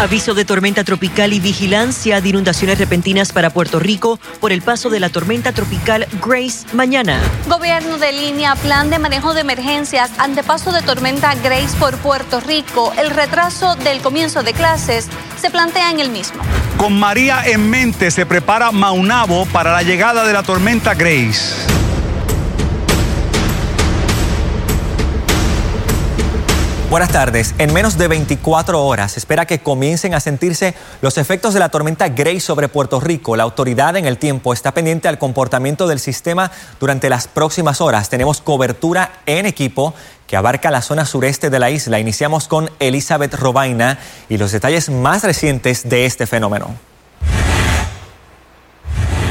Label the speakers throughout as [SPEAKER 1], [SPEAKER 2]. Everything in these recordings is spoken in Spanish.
[SPEAKER 1] Aviso de tormenta tropical y vigilancia de inundaciones repentinas para Puerto Rico por el paso de la tormenta tropical Grace mañana.
[SPEAKER 2] Gobierno de línea, plan de manejo de emergencias ante paso de tormenta Grace por Puerto Rico. El retraso del comienzo de clases se plantea en el mismo.
[SPEAKER 3] Con María en mente se prepara Maunabo para la llegada de la tormenta Grace.
[SPEAKER 4] Buenas tardes. En menos de 24 horas espera que comiencen a sentirse los efectos de la tormenta Grace sobre Puerto Rico. La autoridad en el tiempo está pendiente al comportamiento del sistema durante las próximas horas. Tenemos cobertura en equipo que abarca la zona sureste de la isla. Iniciamos con Elizabeth Robaina y los detalles más recientes de este fenómeno.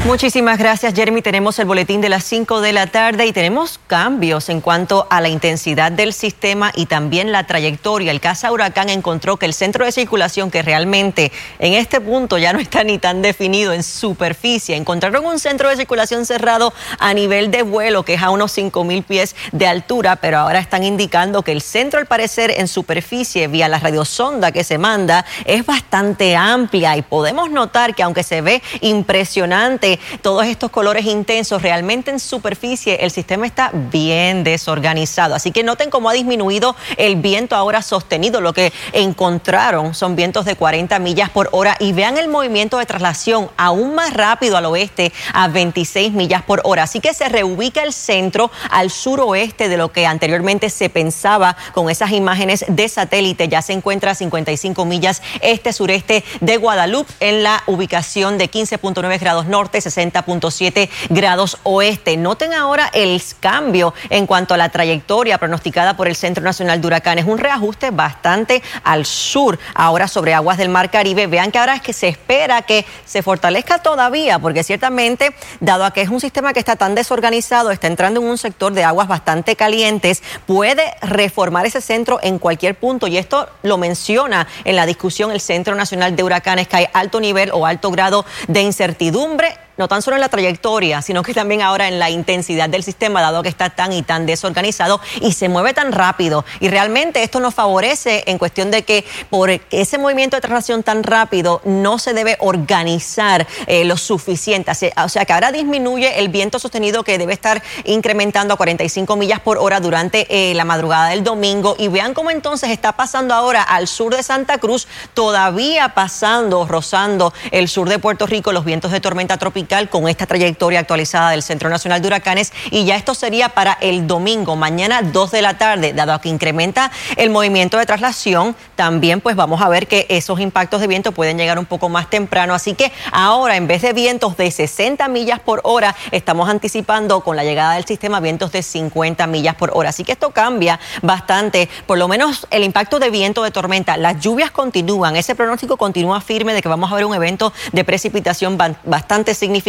[SPEAKER 1] Muchísimas gracias, Jeremy. Tenemos el boletín de las 5 de la tarde y tenemos cambios en cuanto a la intensidad del sistema y también la trayectoria. El Casa Huracán encontró que el centro de circulación, que realmente en este punto ya no está ni tan definido en superficie, encontraron un centro de circulación cerrado a nivel de vuelo, que es a unos 5 mil pies de altura, pero ahora están indicando que el centro, al parecer, en superficie, vía la radiosonda que se manda, es bastante amplia y podemos notar que aunque se ve impresionante, todos estos colores intensos, realmente en superficie el sistema está bien desorganizado. Así que noten cómo ha disminuido el viento ahora sostenido. Lo que encontraron son vientos de 40 millas por hora y vean el movimiento de traslación aún más rápido al oeste a 26 millas por hora. Así que se reubica el centro al suroeste de lo que anteriormente se pensaba con esas imágenes de satélite. Ya se encuentra a 55 millas este-sureste de Guadalupe en la ubicación de 15.9 grados norte 60.7 grados oeste. Noten ahora el cambio en cuanto a la trayectoria pronosticada por el Centro Nacional de Huracanes. Un reajuste bastante al sur, ahora sobre aguas del Mar Caribe. Vean que ahora es que se espera que se fortalezca todavía, porque ciertamente, dado a que es un sistema que está tan desorganizado, está entrando en un sector de aguas bastante calientes, puede reformar ese centro en cualquier punto. Y esto lo menciona en la discusión el Centro Nacional de Huracanes, que hay alto nivel o alto grado de incertidumbre no tan solo en la trayectoria, sino que también ahora en la intensidad del sistema, dado que está tan y tan desorganizado y se mueve tan rápido. Y realmente esto nos favorece en cuestión de que por ese movimiento de traslación tan rápido no se debe organizar eh, lo suficiente. O sea que ahora disminuye el viento sostenido que debe estar incrementando a 45 millas por hora durante eh, la madrugada del domingo. Y vean cómo entonces está pasando ahora al sur de Santa Cruz, todavía pasando, rozando el sur de Puerto Rico, los vientos de tormenta tropical con esta trayectoria actualizada del Centro Nacional de Huracanes. Y ya esto sería para el domingo, mañana 2 de la tarde, dado que incrementa el movimiento de traslación, también pues vamos a ver que esos impactos de viento pueden llegar un poco más temprano, así que ahora en vez de vientos de 60 millas por hora, estamos anticipando con la llegada del sistema vientos de 50 millas por hora, así que esto cambia bastante, por lo menos el impacto de viento de tormenta, las lluvias continúan, ese pronóstico continúa firme de que vamos a ver un evento de precipitación bastante significativo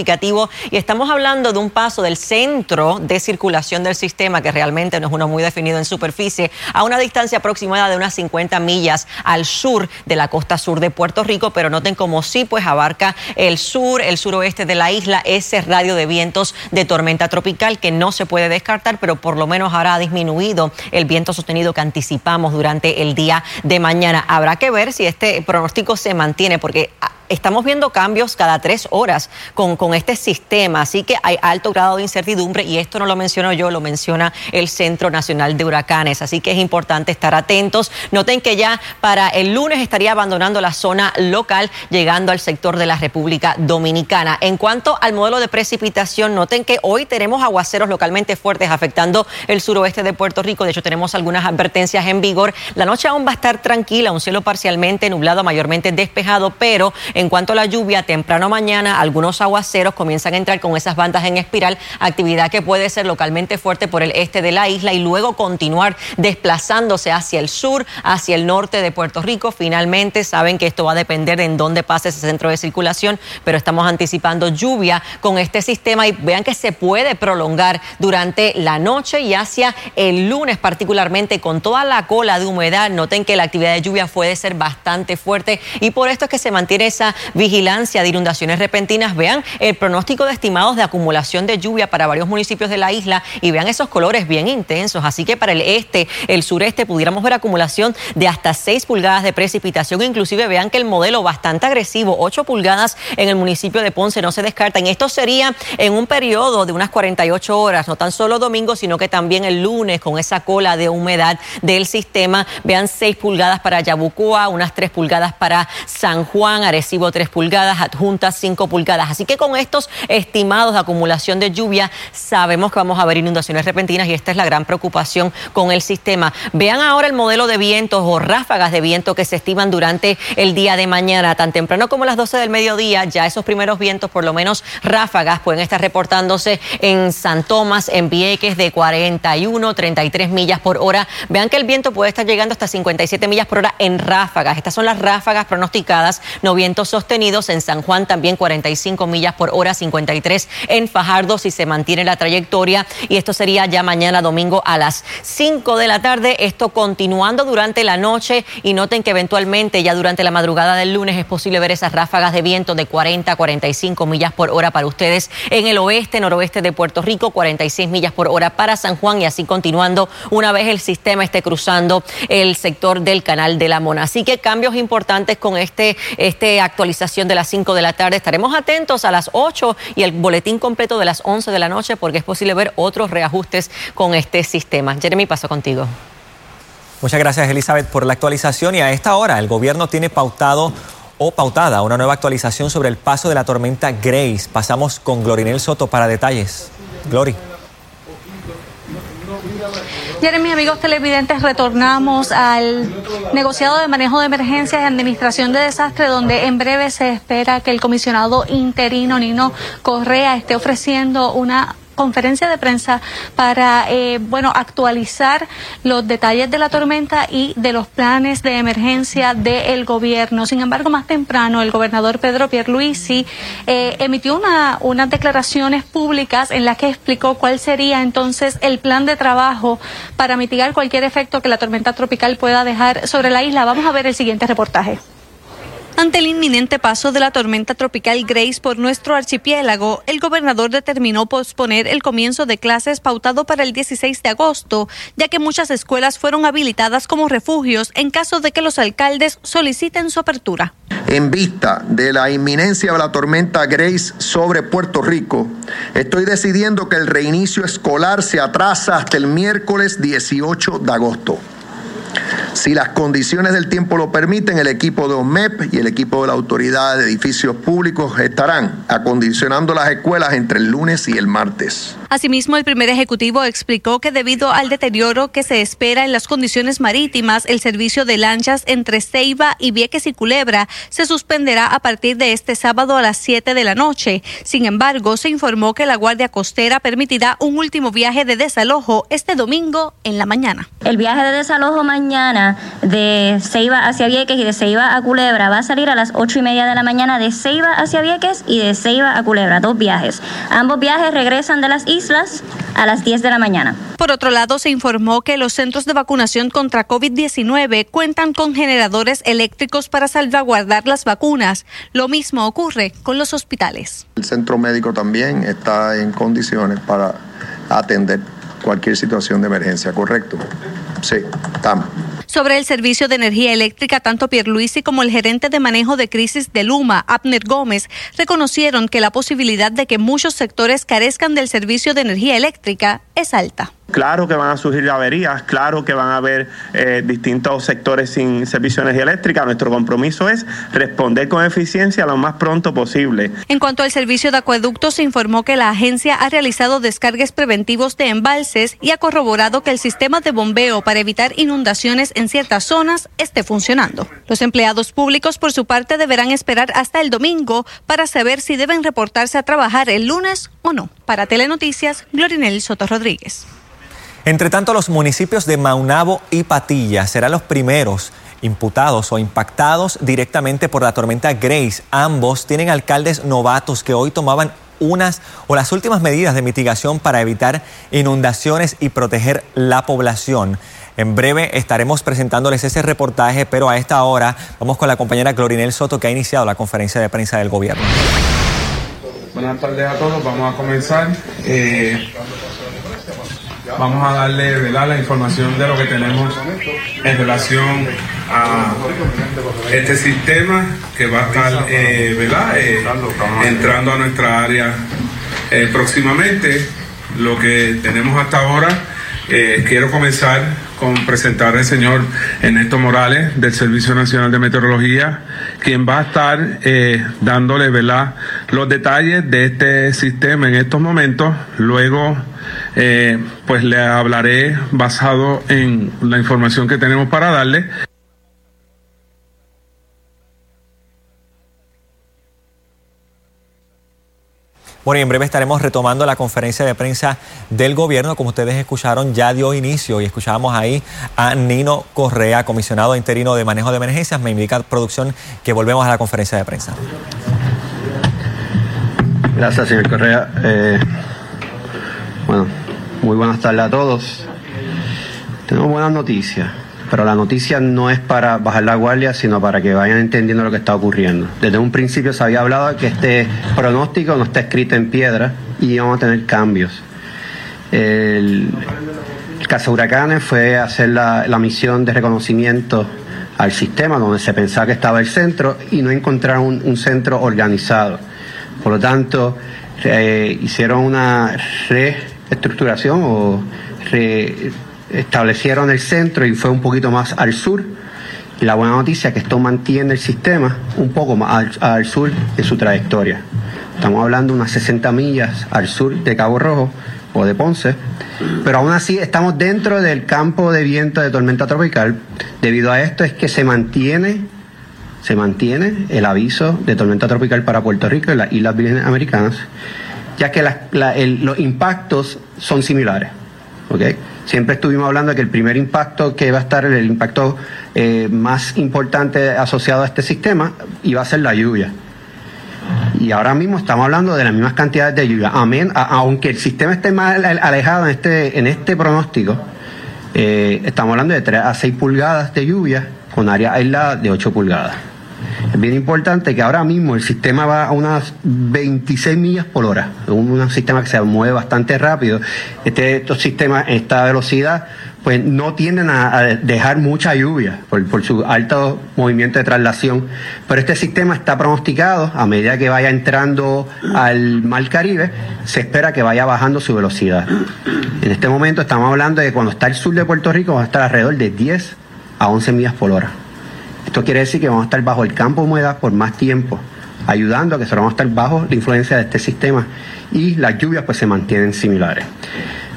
[SPEAKER 1] y estamos hablando de un paso del centro de circulación del sistema, que realmente no es uno muy definido en superficie, a una distancia aproximada de unas 50 millas al sur de la costa sur de Puerto Rico, pero noten como sí, pues abarca el sur, el suroeste de la isla, ese radio de vientos de tormenta tropical que no se puede descartar, pero por lo menos ahora ha disminuido el viento sostenido que anticipamos durante el día de mañana. Habrá que ver si este pronóstico se mantiene, porque estamos viendo cambios cada tres horas con, con este sistema, así que hay alto grado de incertidumbre y esto no lo menciono yo, lo menciona el Centro Nacional de Huracanes, así que es importante estar atentos. Noten que ya para el lunes estaría abandonando la zona local, llegando al sector de la República Dominicana. En cuanto al modelo de precipitación, noten que hoy tenemos aguaceros localmente fuertes afectando el suroeste de Puerto Rico, de hecho tenemos algunas advertencias en vigor. La noche aún va a estar tranquila, un cielo parcialmente nublado, mayormente despejado, pero cuanto a la lluvia, temprano mañana, algunos aguaceros comienzan a entrar con esas bandas en espiral, actividad que puede ser localmente fuerte por el este de la isla y luego continuar desplazándose hacia el sur, hacia el norte de Puerto Rico. Finalmente, saben que esto va a depender de en dónde pase ese centro de circulación, pero estamos anticipando lluvia con este sistema y vean que se puede prolongar durante la noche y hacia el lunes particularmente con toda la cola de humedad. Noten que la actividad de lluvia puede ser bastante fuerte y por esto es que se mantiene esa vigilancia de inundaciones repentinas. Vean el pronóstico de estimados de acumulación de lluvia para varios municipios de la isla y vean esos colores bien intensos. Así que para el este, el sureste, pudiéramos ver acumulación de hasta 6 pulgadas de precipitación. Inclusive vean que el modelo bastante agresivo, 8 pulgadas en el municipio de Ponce, no se descarta. En esto sería en un periodo de unas 48 horas, no tan solo domingo, sino que también el lunes con esa cola de humedad del sistema. Vean 6 pulgadas para Yabucoa, unas 3 pulgadas para San Juan, Arecibo 3 pulgadas, Adjunta 5 pulgadas. Así que con estos estimados de acumulación de lluvia, sabemos que vamos a ver inundaciones repentinas y esta es la gran preocupación con el sistema. Vean ahora el modelo de vientos o ráfagas de viento que se estiman durante el día de mañana, tan temprano como las 12 del mediodía, ya esos primeros vientos, por lo menos ráfagas, pueden estar reportándose en San Tomás, en Vieques de 41, 33 millas por hora. Vean que el viento puede estar llegando hasta 57 millas por hora en ráfagas. Estas son las ráfagas pronosticadas, no vientos sostenidos en San Juan también 45 millas por hora, 53 en Fajardo si se mantiene la trayectoria y esto sería ya mañana domingo a las 5 de la tarde. Esto continuando durante la noche y noten que eventualmente ya durante la madrugada del lunes es posible ver esas ráfagas de viento de 40 a 45 millas por hora para ustedes en el oeste, noroeste de Puerto Rico, 46 millas por hora para San Juan y así continuando una vez el sistema esté cruzando el sector del canal de la Mona. Así que cambios importantes con este, este actualización de las 5 de la tarde. Estaremos atentos a las 8 y el boletín completo de las 11 de la noche porque es posible ver otros reajustes con este sistema. Jeremy, paso contigo.
[SPEAKER 4] Muchas gracias, Elizabeth, por la actualización. Y a esta hora, el gobierno tiene pautado o pautada una nueva actualización sobre el paso de la tormenta Grace. Pasamos con Glorinel Soto para detalles. Glory.
[SPEAKER 2] Jeremy, amigos televidentes, retornamos al negociado de manejo de emergencias y administración de desastre, donde en breve se espera que el comisionado interino Nino Correa esté ofreciendo una conferencia de prensa para, eh, bueno, actualizar los detalles de la tormenta y de los planes de emergencia del gobierno. Sin embargo, más temprano, el gobernador Pedro Pierluisi eh, emitió una, unas declaraciones públicas en las que explicó cuál sería entonces el plan de trabajo para mitigar cualquier efecto que la tormenta tropical pueda dejar sobre la isla. Vamos a ver el siguiente reportaje. Ante el inminente paso de la tormenta tropical Grace por nuestro archipiélago, el gobernador determinó posponer el comienzo de clases pautado para el 16 de agosto, ya que muchas escuelas fueron habilitadas como refugios en caso de que los alcaldes soliciten su apertura.
[SPEAKER 5] En vista de la inminencia de la tormenta Grace sobre Puerto Rico, estoy decidiendo que el reinicio escolar se atrasa hasta el miércoles 18 de agosto. Si las condiciones del tiempo lo permiten, el equipo de OMEP y el equipo de la Autoridad de Edificios Públicos estarán acondicionando las escuelas entre el lunes y el martes.
[SPEAKER 2] Asimismo, el primer ejecutivo explicó que debido al deterioro que se espera en las condiciones marítimas, el servicio de lanchas entre Ceiba y Vieques y Culebra se suspenderá a partir de este sábado a las 7 de la noche. Sin embargo, se informó que la Guardia Costera permitirá un último viaje de desalojo este domingo en la mañana.
[SPEAKER 6] El viaje de desalojo mañana de Ceiba hacia Vieques y de Ceiba a Culebra va a salir a las 8 y media de la mañana de Ceiba hacia Vieques y de Ceiba a Culebra, dos viajes. Ambos viajes regresan de las islas a las 10 de la mañana.
[SPEAKER 2] Por otro lado, se informó que los centros de vacunación contra COVID-19 cuentan con generadores eléctricos para salvaguardar las vacunas. Lo mismo ocurre con los hospitales.
[SPEAKER 5] El centro médico también está en condiciones para atender cualquier situación de emergencia, ¿correcto? Sí, estamos.
[SPEAKER 2] Sobre el servicio de energía eléctrica, tanto Pierluisi como el gerente de manejo de crisis de Luma, Abner Gómez, reconocieron que la posibilidad de que muchos sectores carezcan del servicio de energía eléctrica es alta.
[SPEAKER 7] Claro que van a surgir averías, claro que van a haber eh, distintos sectores sin servicio de energía eléctrica. Nuestro compromiso es responder con eficiencia lo más pronto posible.
[SPEAKER 2] En cuanto al servicio de acueductos, se informó que la agencia ha realizado descargues preventivos de embalses y ha corroborado que el sistema de bombeo para evitar inundaciones en ciertas zonas esté funcionando. Los empleados públicos, por su parte, deberán esperar hasta el domingo para saber si deben reportarse a trabajar el lunes o no. Para Telenoticias, Glorinel Soto Rodríguez.
[SPEAKER 4] Entre tanto, los municipios de Maunabo y Patilla serán los primeros imputados o impactados directamente por la tormenta Grace. Ambos tienen alcaldes novatos que hoy tomaban unas o las últimas medidas de mitigación para evitar inundaciones y proteger la población. En breve estaremos presentándoles ese reportaje, pero a esta hora vamos con la compañera Glorinel Soto que ha iniciado la conferencia de prensa del gobierno.
[SPEAKER 8] Buenas tardes a todos, vamos a comenzar. Eh, vamos a darle la información de lo que tenemos en relación a este sistema que va a estar eh, eh, entrando a nuestra área eh, próximamente. Lo que tenemos hasta ahora, quiero comenzar con presentar al señor Ernesto Morales del Servicio Nacional de Meteorología, quien va a estar dándole ¿verdad? los detalles de este sistema en estos momentos. Luego eh, pues le hablaré basado en la información que tenemos para darle.
[SPEAKER 4] Bueno, y en breve estaremos retomando la conferencia de prensa del gobierno. Como ustedes escucharon, ya dio inicio y escuchábamos ahí a Nino Correa, comisionado interino de manejo de emergencias. Me indica producción que volvemos a la conferencia de prensa.
[SPEAKER 9] Gracias, señor Correa. Eh, bueno, muy buenas tardes a todos. Tenemos buenas noticias, pero la noticia no es para bajar la guardia, sino para que vayan entendiendo lo que está ocurriendo. Desde un principio se había hablado que este pronóstico no está escrito en piedra y vamos a tener cambios. El, caso Huracanes fue hacer la, misión de reconocimiento al sistema donde se pensaba que estaba el centro y no encontraron un, centro organizado. Por lo tanto, eh, hicieron una red estructuración o establecieron el centro y fue un poquito más al sur. la buena noticia es que esto mantiene el sistema un poco más al, sur de su trayectoria. Estamos hablando de unas 60 millas al sur de Cabo Rojo o de Ponce, pero aún así estamos dentro del campo de viento de tormenta tropical. Debido a esto es que se mantiene se mantiene el aviso de tormenta tropical para Puerto Rico y las Islas Americanas ya que los impactos son similares. Siempre estuvimos hablando de que el primer impacto que va a estar, el impacto eh, más importante asociado a este sistema, iba a ser la lluvia. Y ahora mismo estamos hablando de las mismas cantidades de lluvia. Amén, aunque el sistema esté más alejado en este, este pronóstico, eh, estamos hablando de 3 a 6 pulgadas de lluvia con área aislada de 8 pulgadas. Es bien importante que ahora mismo el sistema va a unas 26 millas por hora, un, sistema que se mueve bastante rápido. Este, estos sistemas, esta velocidad, pues no tienden a, dejar mucha lluvia por, su alto movimiento de traslación, pero este sistema está pronosticado a medida que vaya entrando al Mar Caribe, se espera que vaya bajando su velocidad. En este momento estamos hablando de que cuando está el sur de Puerto Rico va a estar alrededor de 10 a 11 millas por hora. Esto quiere decir que vamos a estar bajo el campo de humedad por más tiempo, ayudando a que vamos a estar bajo la influencia de este sistema y las lluvias pues se mantienen similares.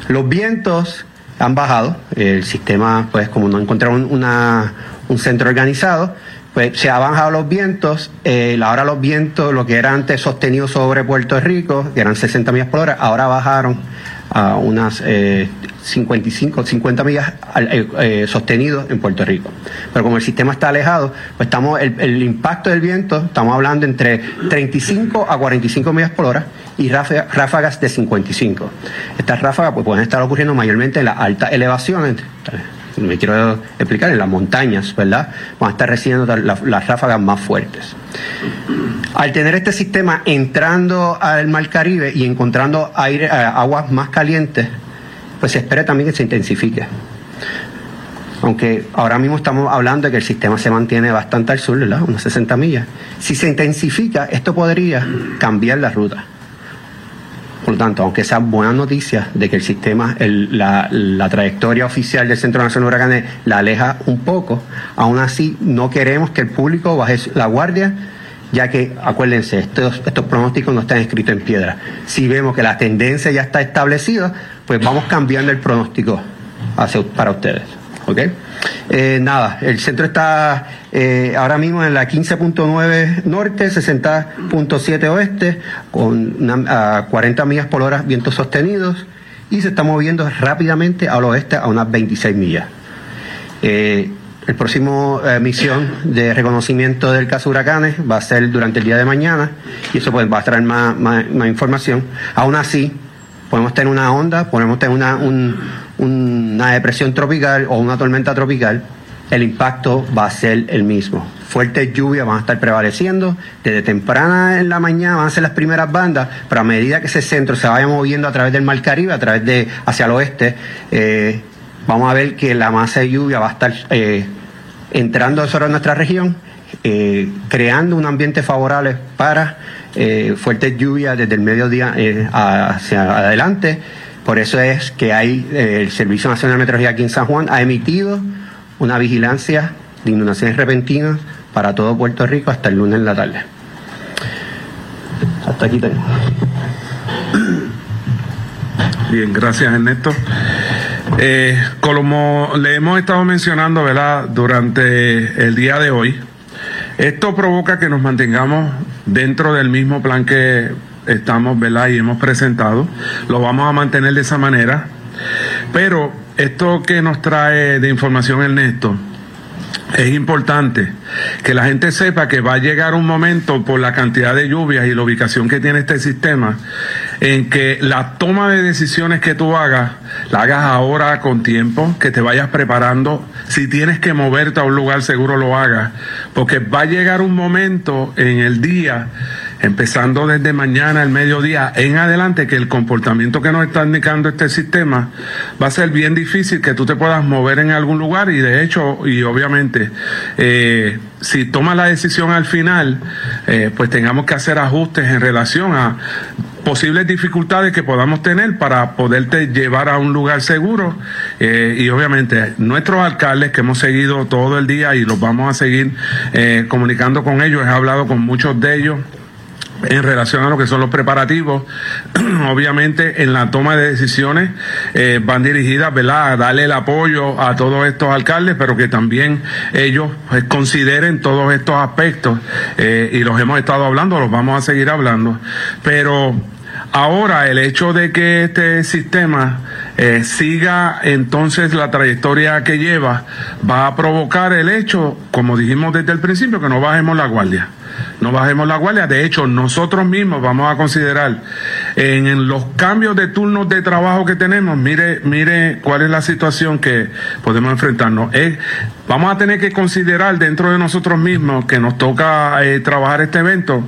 [SPEAKER 9] Los vientos han bajado, el sistema pues como no encontraron un centro organizado, pues se han bajado los vientos, eh, ahora los vientos, lo que era antes sostenido sobre Puerto Rico, que eran 60 millas por hora, ahora bajaron a unas eh, 55, 50 millas eh, eh, sostenidos en Puerto Rico. Pero como el sistema está alejado, pues estamos, el, impacto del viento, estamos hablando entre 35 a 45 millas por hora y ráfagas de 55. Estas ráfagas pues, pueden estar ocurriendo mayormente en las altas elevaciones, me quiero explicar, en las montañas, ¿verdad? Van a estar recibiendo las, ráfagas más fuertes. Al tener este sistema entrando al Mar Caribe y encontrando aire, eh, aguas más calientes, pues se espera también que se intensifique. Aunque ahora mismo estamos hablando de que el sistema se mantiene bastante al sur, ¿verdad? Unas 60 millas. Si se intensifica, esto podría cambiar la ruta. Por lo tanto, aunque sea buena noticia de que el sistema, la, trayectoria oficial del Centro Nacional de Huracanes la aleja un poco, aún así no queremos que el público baje la guardia, ya que, acuérdense, estos pronósticos no están escritos en piedra. Si vemos que la tendencia ya está establecida, pues vamos cambiando el pronóstico para ustedes. ¿Ok? Eh, nada, el centro está eh, ahora mismo en la 15.9 norte, 60.7 oeste, con a 40 millas por hora vientos sostenidos y se está moviendo rápidamente al oeste a unas 26 millas. Eh, el próximo misión de reconocimiento del caso huracanes va a ser durante el día de mañana y eso pues va a traer más, más información. Aún así, podemos tener una onda, podemos tener una, un, una depresión tropical o una tormenta tropical, el impacto va a ser el mismo. Fuertes lluvias van a estar prevaleciendo, desde temprana en la mañana van a ser las primeras bandas, pero a medida que ese centro se vaya moviendo a través del Mar Caribe, a través de hacia el oeste, eh, vamos a ver que la masa de lluvia va a estar eh, entrando sobre nuestra región, eh, creando un ambiente favorable para fuertes lluvias desde el mediodía hacia adelante. Por eso es que hay el Servicio Nacional de Meteorología aquí en San Juan ha emitido una vigilancia de inundaciones repentinas para todo Puerto Rico hasta el lunes en la tarde. Hasta aquí tengo.
[SPEAKER 8] Bien, gracias Ernesto. Eh, como le hemos estado mencionando ¿verdad? durante el día de hoy, esto provoca que nos mantengamos dentro del mismo plan que estamos ¿verdad? y hemos presentado. Lo vamos a mantener de esa manera. Pero esto que nos trae de información Ernesto, es importante que la gente sepa que va a llegar un momento por la cantidad de lluvias y la ubicación que tiene este sistema en que la toma de decisiones que tú hagas, la hagas ahora con tiempo, que te vayas preparando. Si tienes que moverte a un lugar seguro lo hagas, porque va a llegar un momento en el día empezando desde mañana, el mediodía, en adelante, que el comportamiento que nos está indicando este sistema va a ser bien difícil que tú te puedas mover en algún lugar y de hecho, y obviamente, eh, si tomas la decisión al final, eh, pues tengamos que hacer ajustes en relación a posibles dificultades que podamos tener para poderte llevar a un lugar seguro eh, y obviamente nuestros alcaldes que hemos seguido todo el día y los vamos a seguir comunicando con ellos, he hablado con muchos de ellos en relación a lo que son los preparativos. Obviamente en la toma de decisiones eh, van dirigidas ¿verdad? a darle el apoyo a todos estos alcaldes, pero que también ellos consideren todos estos aspectos eh, y los hemos estado hablando, los vamos a seguir hablando, pero Ahora, el hecho de que este sistema eh, siga entonces la trayectoria que lleva va a provocar el hecho, como dijimos desde el principio, que no bajemos la guardia no bajemos la guardia. De hecho, nosotros mismos vamos a considerar en, los cambios de turnos de trabajo que tenemos, mire, mire cuál es la situación que podemos enfrentarnos. vamos a tener que considerar dentro de nosotros mismos que nos toca eh, trabajar este evento,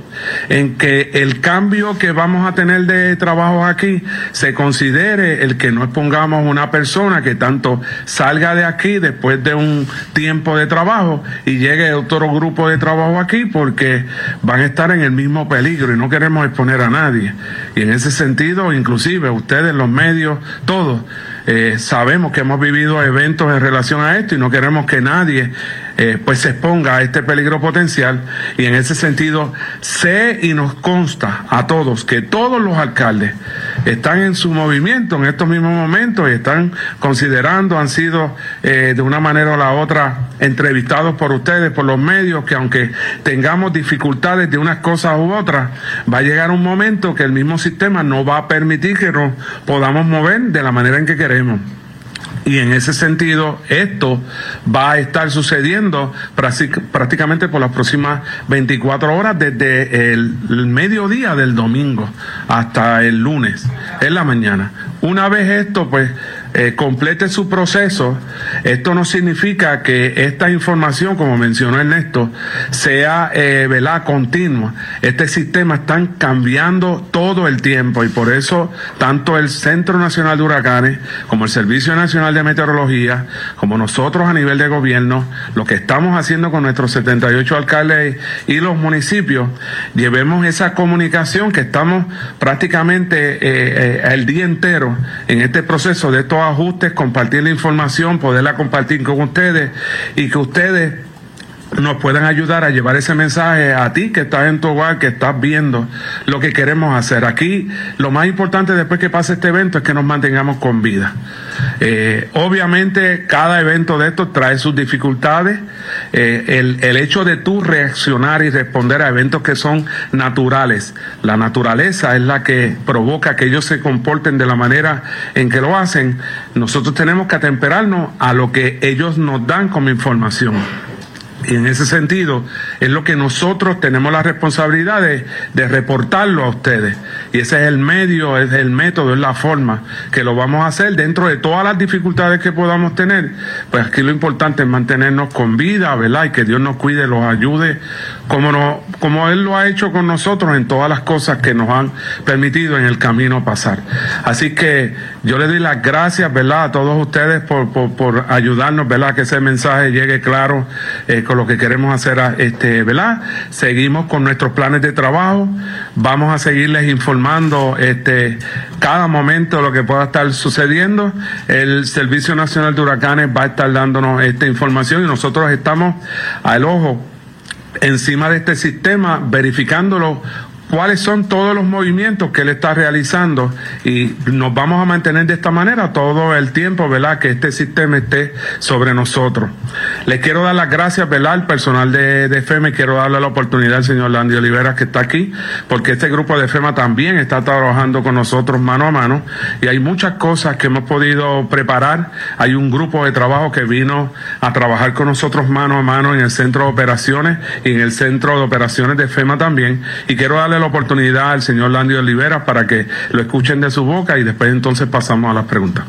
[SPEAKER 8] en que el cambio que vamos a tener de trabajo aquí se considere el que no expongamos una persona que tanto salga de aquí después de un tiempo de trabajo y llegue otro grupo de trabajo aquí porque van a estar en el mismo peligro y no queremos exponer a nadie. Y en ese sentido, inclusive ustedes, los medios, todos, eh, sabemos que hemos vivido eventos en relación a esto y no queremos que nadie eh, pues se exponga a este peligro potencial y en ese sentido sé y nos consta a todos que todos los alcaldes están en su movimiento en estos mismos momentos y están considerando, han sido eh, de una manera o la otra entrevistados por ustedes, por los medios, que aunque tengamos dificultades de unas cosas u otras, va a llegar un momento que el mismo sistema no va a permitir que nos podamos mover de la manera en que queremos. Y en ese sentido, esto va a estar sucediendo prácticamente por las próximas 24 horas, desde el, mediodía del domingo hasta el lunes, en la mañana. Una vez esto, pues, eh, complete su proceso, esto no significa que esta información, como mencionó Ernesto, sea eh, continua. Este sistema está cambiando todo el tiempo y por eso tanto el Centro Nacional de Huracanes como el Servicio Nacional de Meteorología, como nosotros a nivel de gobierno, lo que estamos haciendo con nuestros 78 alcaldes y los municipios, llevemos esa comunicación que estamos prácticamente eh, eh, el día entero en este proceso de estos ajustes, compartir la información, poderla compartir con ustedes y que ustedes nos puedan ayudar a llevar ese mensaje a ti que estás en tu hogar, que estás viendo lo que queremos hacer. Aquí lo más importante después que pase este evento es que nos mantengamos con vida. Eh, obviamente cada evento de estos trae sus dificultades. Eh, el, el hecho de tú reaccionar y responder a eventos que son naturales, la naturaleza es la que provoca que ellos se comporten de la manera en que lo hacen. Nosotros tenemos que atemperarnos a lo que ellos nos dan como información. Y en ese sentido, es lo que nosotros tenemos la responsabilidad de, reportarlo a ustedes. Y ese es el medio, es el método, es la forma que lo vamos a hacer dentro de todas las dificultades que podamos tener. Pues aquí lo importante es mantenernos con vida, ¿verdad? Y que Dios nos cuide, los ayude, como, no, como Él lo ha hecho con nosotros en todas las cosas que nos han permitido en el camino pasar. Así que yo le doy las gracias, ¿verdad? A todos ustedes por, por, ayudarnos, ¿verdad? Que ese mensaje llegue claro eh, con lo que queremos hacer, este, ¿verdad? Seguimos con nuestros planes de trabajo, vamos a seguirles informando este, cada momento lo que pueda estar sucediendo. El Servicio Nacional de Huracanes va a estar dándonos esta información y nosotros estamos al ojo encima de este sistema verificándolo cuáles son todos los movimientos que él está realizando y nos vamos a mantener de esta manera todo el tiempo, ¿verdad? Que este sistema esté sobre nosotros. Les quiero dar las gracias, ¿verdad? Al personal de, de FEMA y quiero darle la oportunidad al señor Landy Olivera que está aquí, porque este grupo de FEMA también está trabajando con nosotros mano a mano y hay muchas cosas que hemos podido preparar. Hay un grupo de trabajo que vino a trabajar con nosotros mano a mano en el centro de operaciones y en el centro de operaciones de FEMA también y quiero darle la oportunidad al señor Landy Olivera para que lo escuchen de su boca y después entonces pasamos a las preguntas.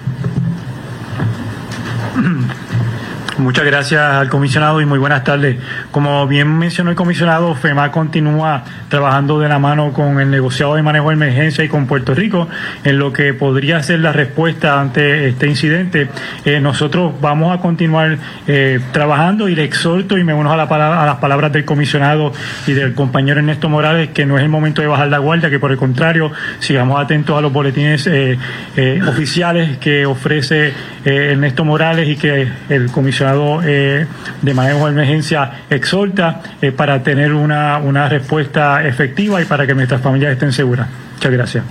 [SPEAKER 10] Muchas gracias al comisionado y muy buenas tardes. Como bien mencionó el comisionado, FEMA continúa trabajando de la mano con el negociado de manejo de emergencia y con Puerto Rico en lo que podría ser la respuesta ante este incidente. Eh, nosotros vamos a continuar eh, trabajando y le exhorto y me uno a, la, a las palabras del comisionado y del compañero Ernesto Morales que no es el momento de bajar la guardia, que por el contrario sigamos atentos a los boletines eh, oficiales que ofrece Ernesto Morales y que el comisionado eh, de manejo de emergencia exhorta eh, para tener una, una respuesta efectiva y para que nuestras familias estén seguras. Muchas gracias.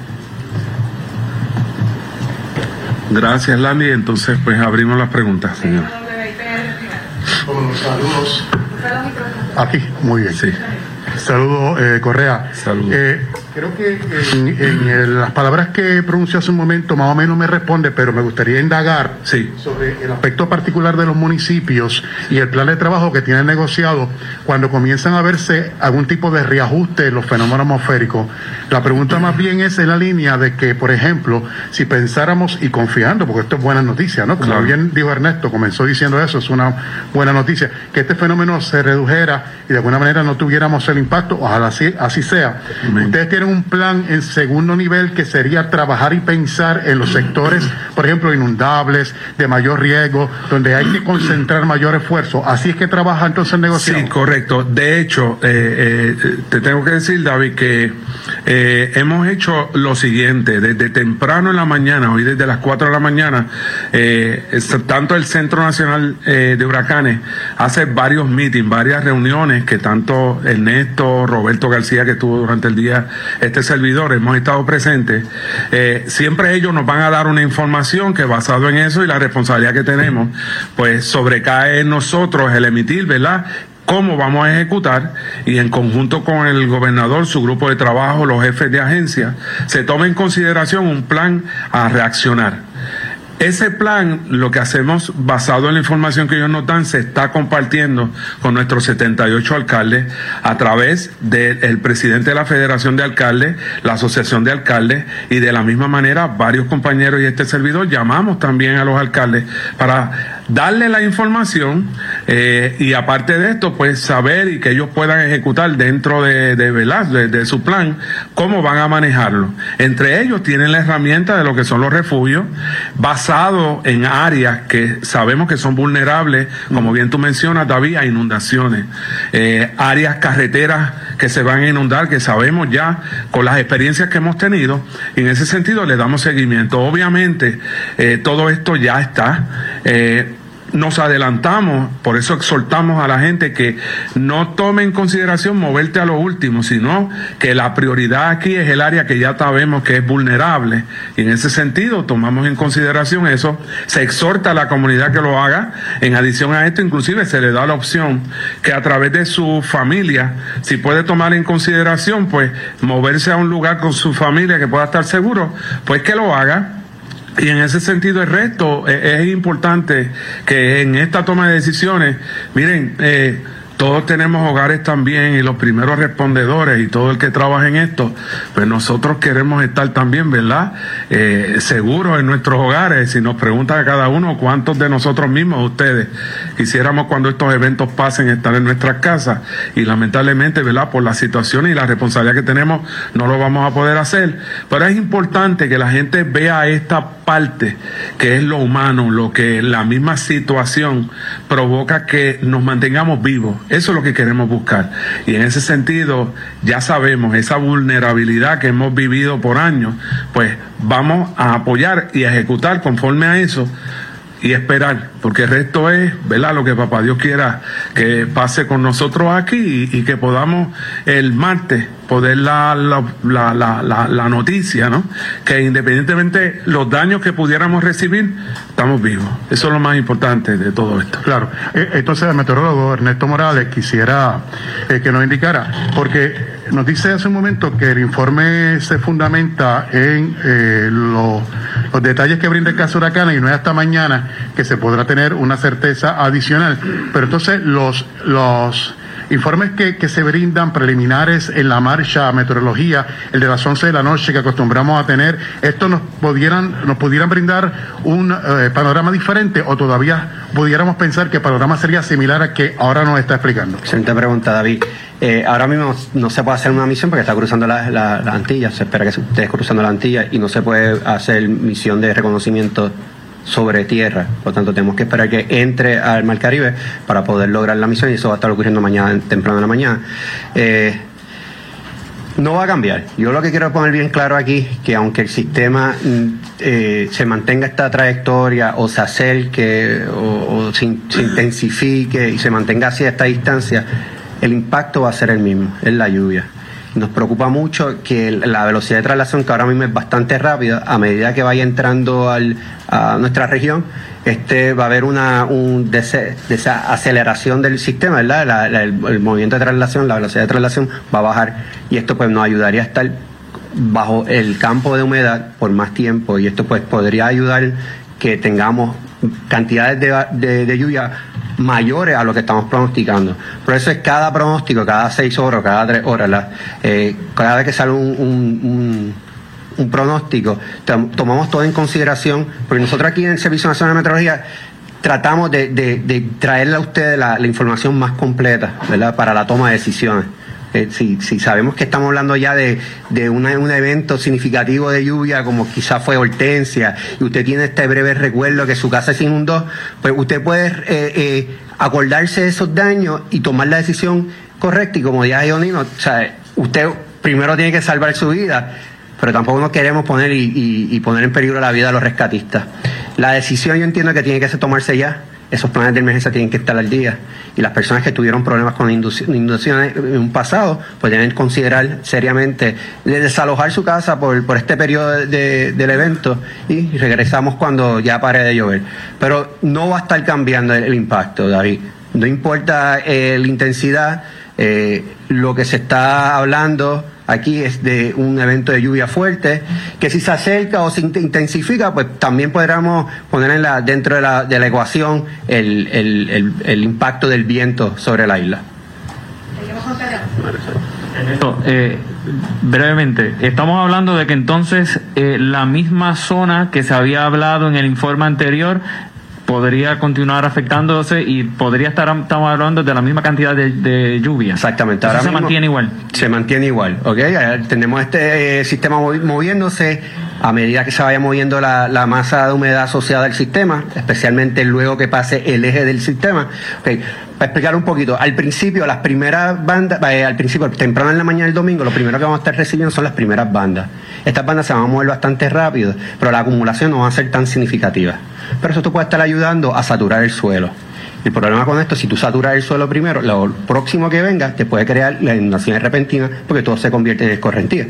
[SPEAKER 8] Gracias, Landy. Entonces, pues abrimos las preguntas, señor.
[SPEAKER 11] Saludos. Aquí, muy bien. Sí. Saludos, eh, Correa.
[SPEAKER 8] Saludos.
[SPEAKER 11] Eh, creo que en, las palabras que pronunció hace un momento más o menos me responde, pero me gustaría indagar sobre el aspecto particular de los municipios y el plan de trabajo que tienen negociado cuando comienzan a verse algún tipo de reajuste en los fenómenos atmosféricos. La pregunta más bien es en la línea de que, por ejemplo, si pensáramos y confiando, porque esto es buena noticia, ¿no? Como bien dijo Ernesto, comenzó diciendo eso, es una buena noticia, que este fenómeno se redujera y de alguna manera no tuviéramos el impacto, ojalá así, así sea. Ustedes tienen un plan en segundo nivel que sería trabajar y pensar en los sectores, por ejemplo, inundables, de mayor riesgo, donde hay que concentrar mayor esfuerzo. Así es que trabaja entonces el negocio.
[SPEAKER 8] Sí, correcto. De hecho, eh, eh, te tengo que decir, David, que eh, hemos hecho lo siguiente, desde temprano en la mañana, hoy desde las 4 de la mañana, tanto el Centro Nacional de Huracanes hace varios meetings, varias reuniones que tanto Ernesto, Roberto García, que estuvo durante el día este servidor, hemos estado presentes, eh, siempre ellos nos van a dar una información que basado en eso y la responsabilidad que tenemos, pues sobrecae en nosotros el emitir, ¿verdad? cómo vamos a ejecutar y en conjunto con el gobernador, su grupo de trabajo, los jefes de agencia, se toma en consideración un plan a reaccionar. Ese plan, lo que hacemos basado en la información que ellos nos dan, se está compartiendo con nuestros 78 alcaldes a través del presidente de la Federación de Alcaldes, la Asociación de Alcaldes y de la misma manera varios compañeros y este servidor llamamos también a los alcaldes para darle la información eh, y aparte de esto, pues saber y que ellos puedan ejecutar dentro de, de, de, su plan cómo van a manejarlo. Entre ellos tienen la herramienta de lo que son los refugios, basado en áreas que sabemos que son vulnerables, como bien tú mencionas, David, a inundaciones, eh, áreas carreteras que se van a inundar, que sabemos ya con las experiencias que hemos tenido, en ese sentido le damos seguimiento. Obviamente, eh, todo esto ya está. Nos adelantamos, por eso exhortamos a la gente que no tome en consideración moverte a lo último, sino que la prioridad aquí es el área que ya sabemos que es vulnerable. Y en ese sentido tomamos en consideración eso, se exhorta a la comunidad que lo haga, en adición a esto inclusive se le da la opción que a través de su familia, si puede tomar en consideración, pues moverse a un lugar con su familia que pueda estar seguro, pues que lo haga y en ese sentido el resto eh, es, importante que en esta toma de decisiones, miren, eh, todos tenemos hogares también y los primeros respondedores y todo el que trabaja en esto, pues nosotros queremos estar también, ¿verdad? Eh, seguros en nuestros hogares. Si nos preguntan a cada uno cuántos de nosotros mismos, ustedes, quisiéramos cuando estos eventos pasen estar en nuestras casas y lamentablemente, ¿verdad? Por la situación y la responsabilidad que tenemos, no lo vamos a poder hacer. Pero es importante que la gente vea esta parte que es lo humano, lo que la misma situación provoca que nos mantengamos vivos. Eso es lo que queremos buscar. Y en ese sentido, ya sabemos esa vulnerabilidad que hemos vivido por años, pues vamos a apoyar y a ejecutar conforme a eso y esperar, porque el resto es, ¿verdad? Lo que papá Dios quiera que pase con nosotros aquí y, que podamos el martes poder la, la, la, la, noticia, ¿no? Que independientemente los daños que pudiéramos recibir, estamos vivos. Eso es lo más importante de todo esto.
[SPEAKER 11] Claro. Eh, entonces, el meteorólogo Ernesto Morales quisiera eh, que nos indicara, porque nos dice hace un momento que el informe se fundamenta en eh, los detalles que brinda el caso Huracán y no es hasta mañana que se podrá tener una certeza adicional. Pero entonces los, los informes que, que, se brindan preliminares en la marcha meteorología, el de las 11 de la noche que acostumbramos a tener, ¿esto nos pudieran, nos pudieran brindar un eh, panorama diferente o todavía pudiéramos pensar que el panorama sería similar a que ahora nos está explicando?
[SPEAKER 9] Excelente pregunta, David. Eh, ahora mismo no se puede hacer una misión porque está cruzando la, la, se espera que esté cruzando la Antilla y no se puede hacer misión de reconocimiento sobre tierra. Por tanto, tenemos que esperar que entre al Mar Caribe para poder lograr la misión y eso va a estar ocurriendo mañana, temprano en la mañana. Eh, no va a cambiar. Yo lo que quiero poner bien claro aquí, que aunque el sistema mm, eh, se mantenga esta trayectoria o se acerque o, se, intensifique y se mantenga así a esta distancia, el impacto va a ser el mismo, es la lluvia. Nos preocupa mucho que la velocidad de traslación, que ahora mismo es bastante rápida, a medida que vaya entrando al, a nuestra región, este va a haber una un esa aceleración del sistema, ¿verdad? el, movimiento de traslación, la velocidad de traslación va a bajar y esto pues nos ayudaría a estar bajo el campo de humedad por más tiempo y esto pues podría ayudar que tengamos cantidades de, de, lluvia mayores a lo que estamos pronosticando. Por eso es cada pronóstico, cada seis horas, cada tres horas, eh, cada vez que sale un pronóstico, tomamos todo en consideración, porque nosotros aquí en el Servicio Nacional de Meteorología tratamos de, traerle a ustedes la, información más completa, ¿verdad? Para la toma de decisiones. Eh, si, sabemos que estamos hablando ya de, un evento significativo de lluvia, como quizás fue Hortensia, y usted tiene este breve recuerdo que su casa se inundó, pues usted puede eh, eh, acordarse de esos daños y tomar la decisión correcta. Y como ya Ionino, usted primero tiene que salvar su vida pero tampoco nos queremos poner y, poner en peligro la vida de los rescatistas. La decisión yo entiendo que tiene que tomarse ya. Esos planes de emergencia tienen que estar al día. Y las personas que tuvieron problemas con inundaciones en un pasado, pues deben considerar seriamente desalojar su casa por, este periodo del evento y regresamos cuando ya pare de llover. Pero no va a estar cambiando el, impacto, David. No importa eh, la intensidad, eh, lo que se está hablando Aquí es de un evento de lluvia fuerte, que si se acerca o se intensifica, pues también podríamos poner en la, dentro de la, de la ecuación el, el, el, impacto del viento sobre la isla.
[SPEAKER 12] Eh, brevemente, estamos hablando de que entonces eh, la misma zona que se había hablado en el informe anterior podría continuar afectándose y podría estar, estamos hablando de la misma cantidad de, lluvia.
[SPEAKER 9] Exactamente.
[SPEAKER 12] Ahora se mantiene igual.
[SPEAKER 9] Se mantiene igual, ¿ok? Tenemos este eh, sistema moviéndose a medida que se vaya moviendo la, masa de humedad asociada al sistema, especialmente luego que pase el eje del sistema. Okay. Para explicar un poquito, al principio, las primeras bandas, eh, al principio, temprano en la mañana del domingo, lo primero que vamos a estar recibiendo son las primeras bandas. Estas bandas se van a mover bastante rápido, pero la acumulación no va a ser tan significativa. Pero eso te puede estar ayudando a saturar el suelo. El problema con esto, si tú saturas el suelo primero, lo próximo que venga te puede crear la inundación repentina porque todo se convierte en escorrentía.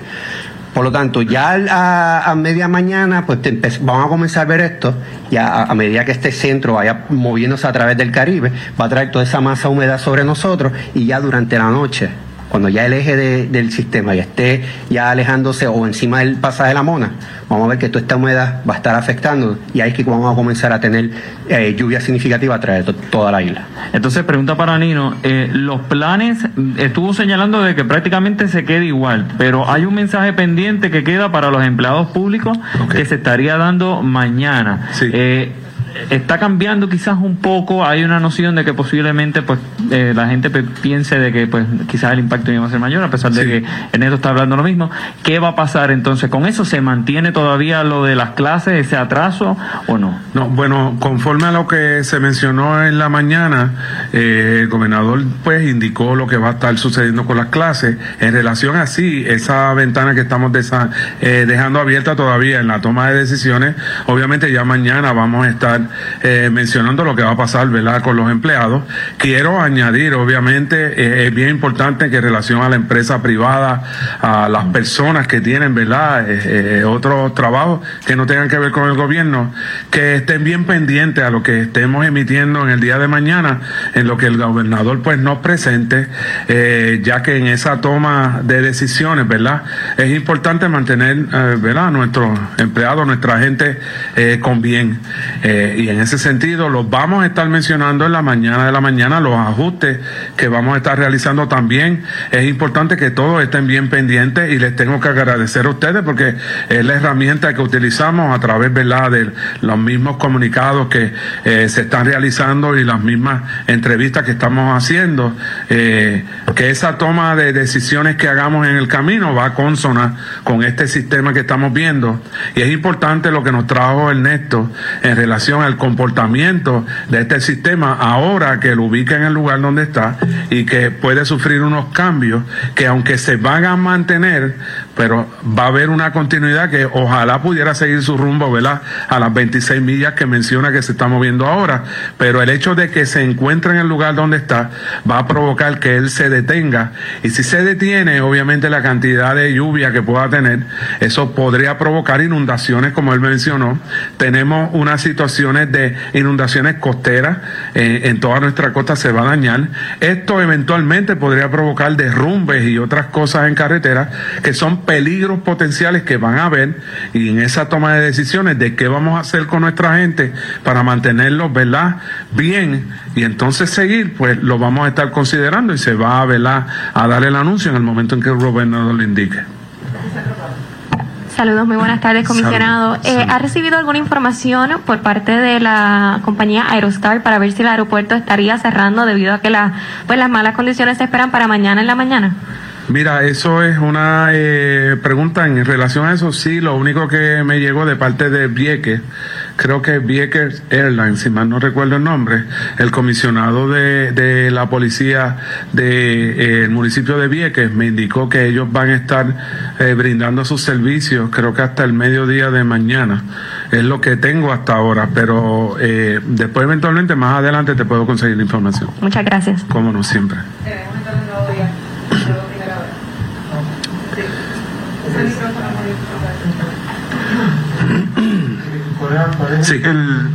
[SPEAKER 9] Por lo tanto, ya a, media mañana, pues vamos a comenzar a ver esto, ya a, medida que este centro vaya moviéndose a través del Caribe, va a traer toda esa masa húmeda sobre nosotros y ya durante la noche Cuando ya el eje del sistema ya esté ya alejándose o encima del pasaje de la mona, vamos a ver que toda esta humedad va a estar afectando y ahí es que vamos a comenzar a tener eh, lluvia significativa a través de toda la isla.
[SPEAKER 12] Entonces, pregunta para Nino, eh, los planes, estuvo señalando de que prácticamente se queda igual, pero hay un mensaje pendiente que queda para los empleados públicos que se estaría dando mañana.
[SPEAKER 8] Sí.
[SPEAKER 12] Eh, está cambiando quizás un poco, hay una noción de que posiblemente pues eh, la gente piense de que pues quizás el impacto iba a ser mayor, a pesar de que Ernesto está hablando lo mismo. ¿Qué va a pasar entonces con eso? ¿Se mantiene todavía lo de las clases, ese atraso o no?
[SPEAKER 8] No, bueno, conforme a lo que se mencionó en la mañana, eh, el gobernador pues indicó lo que va a estar sucediendo con las clases. En relación a sí, esa ventana que estamos eh, dejando abierta todavía en la toma de decisiones, obviamente ya mañana vamos a estar eh, mencionando lo que va a pasar, ¿verdad?, con los empleados. Quiero añadir, obviamente, eh, es bien importante que en relación a la empresa privada, a las personas que tienen, ¿verdad?, eh, otros trabajos que no tengan que ver con el gobierno, que estén bien pendientes a lo que estemos emitiendo en el día de mañana, en lo que el gobernador pues nos presente, ya que en esa toma de decisiones, ¿verdad?, es importante mantener, ¿verdad?, nuestros empleados, nuestra gente con bien y en ese sentido los vamos a estar mencionando en la mañana de la mañana, los ajustes que vamos a estar realizando también. Es importante que todos estén bien pendientes y les tengo que agradecer a ustedes porque es la herramienta que utilizamos a través ¿verdad? de los mismos comunicados que eh, se están realizando y las mismas entrevistas que estamos haciendo, eh, que esa toma de decisiones que hagamos en el camino va a consona con este sistema que estamos viendo. Y es importante lo que nos trajo Ernesto en relación al comportamiento de este sistema ahora que lo ubica en el lugar donde está y que puede sufrir unos cambios que aunque se van a mantener, pero va a haber una continuidad que ojalá pudiera seguir su rumbo, ¿verdad? A las 26 millas que menciona que se está moviendo ahora, pero el hecho de que se encuentre en el lugar donde está va a provocar que él se detenga y si se detiene, obviamente la cantidad de lluvia que pueda tener, eso podría provocar inundaciones como él mencionó. Tenemos unas situaciones de inundaciones costeras eh, en toda nuestra costa se va a dañar. Esto eventualmente podría provocar derrumbes y otras cosas en carretera que son peligros potenciales que van a haber y en esa toma de decisiones de qué vamos a hacer con nuestra gente para mantenerlos, ¿verdad? Bien y entonces seguir, pues lo vamos a estar considerando y se va, ¿verdad? A dar el anuncio en el momento en que el gobernador lo indique.
[SPEAKER 13] Saludos, muy buenas tardes, comisionado. Eh, ¿Ha recibido alguna información por parte de la compañía Aerostar para ver si el aeropuerto estaría cerrando debido a que la, pues, las malas condiciones se esperan para mañana en la mañana?
[SPEAKER 8] Mira, eso es una eh, pregunta en relación a eso. Sí, lo único que me llegó de parte de Vieques, creo que Vieques Airlines, si mal no recuerdo el nombre, el comisionado de, de la policía del de, eh, municipio de Vieques me indicó que ellos van a estar eh, brindando sus servicios, creo que hasta el mediodía de mañana. Es lo que tengo hasta ahora, pero eh, después eventualmente más adelante te puedo conseguir la información.
[SPEAKER 13] Muchas gracias.
[SPEAKER 8] Como no siempre.
[SPEAKER 14] Sí. El,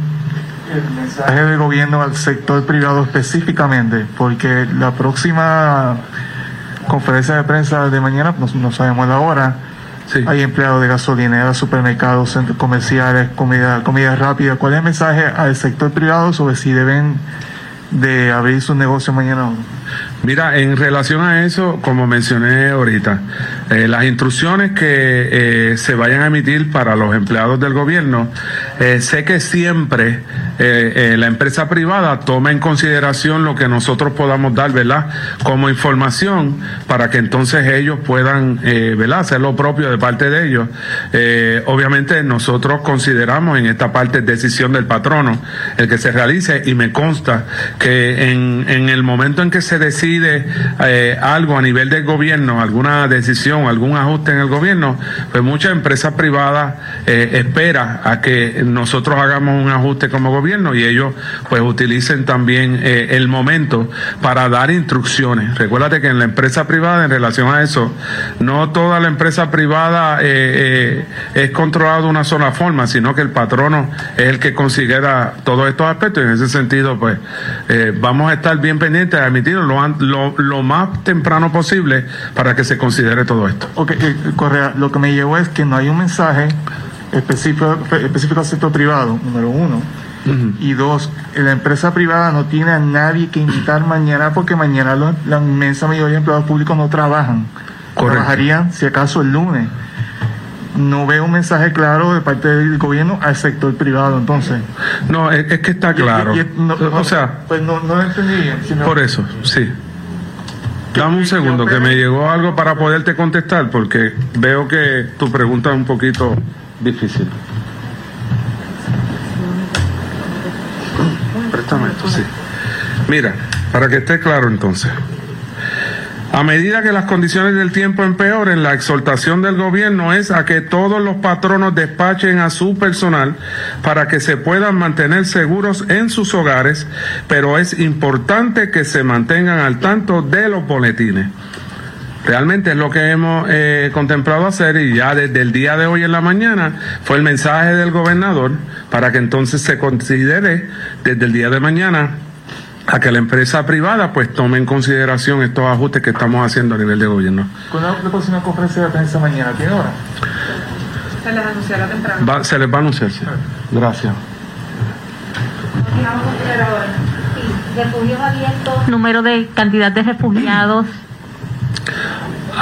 [SPEAKER 14] mensaje del gobierno al sector privado específicamente, porque la próxima conferencia de prensa de mañana, no, sabemos la hora, hay empleados de gasolineras, supermercados, centros comerciales, comida, comida rápida. ¿Cuál es el mensaje al sector privado sobre si deben de abrir su negocio mañana?
[SPEAKER 8] Mira, en relación a eso, como mencioné ahorita, eh, las instrucciones que eh, se vayan a emitir para los empleados del gobierno, eh, sé que siempre la empresa privada toma en consideración lo que nosotros podamos dar, ¿verdad? Como información para que entonces ellos puedan, ¿verdad? Hacer lo propio de parte de ellos. obviamente nosotros consideramos en esta parte decisión del patrono el que se realice y me consta que en, en el momento en que se decide eh, algo a nivel del gobierno, alguna decisión, algún ajuste en el gobierno, pues muchas empresas privadas eh, esperan a que nosotros hagamos un ajuste como gobierno y ellos pues utilicen también eh, el momento para dar instrucciones. Recuérdate que en la empresa privada, en relación a eso, no toda la empresa privada es controlada de una sola forma, sino que el patrono es el que considera todos estos aspectos y en ese sentido pues vamos a estar bien pendientes de emitirlo lo, lo, lo más temprano posible para que se considere todo esto.
[SPEAKER 14] Ok, eh, Correa, lo que me llevó es que no hay un mensaje específico, específico al sector privado, número uno. Y dos, la empresa privada no tiene a nadie que invitar mañana porque mañana lo- la inmensa mayoría de empleados públicos no trabajan. Trabajarían si acaso el lunes. No veo un mensaje claro de parte del gobierno al sector privado, entonces.
[SPEAKER 8] No, es, es que está claro.
[SPEAKER 14] Y- y- no-
[SPEAKER 8] o sea,
[SPEAKER 14] pues no, no lo entendí bien.
[SPEAKER 8] por eso, sí. Dame un segundo, que me llegó algo para poderte contestar, porque veo que tu pregunta es un poquito difícil. Préstame esto, sí. Mira, para que esté claro entonces. A medida que las condiciones del tiempo empeoren, la exhortación del gobierno es a que todos los patronos despachen a su personal para que se puedan mantener seguros en sus hogares, pero es importante que se mantengan al tanto de los boletines. Realmente es lo que hemos eh, contemplado hacer y ya desde el día de hoy en la mañana fue el mensaje del gobernador para que entonces se considere desde el día de mañana a que la empresa privada pues tome en consideración estos ajustes que estamos haciendo a nivel de gobierno.
[SPEAKER 14] ¿Cuándo la próxima conferencia de prensa mañana? ¿Tiene hora?
[SPEAKER 15] Se les anunciará temprano.
[SPEAKER 8] Va- se les va a anunciar. sí. Gracias.
[SPEAKER 13] Refugios abiertos. Número de cantidad de refugiados.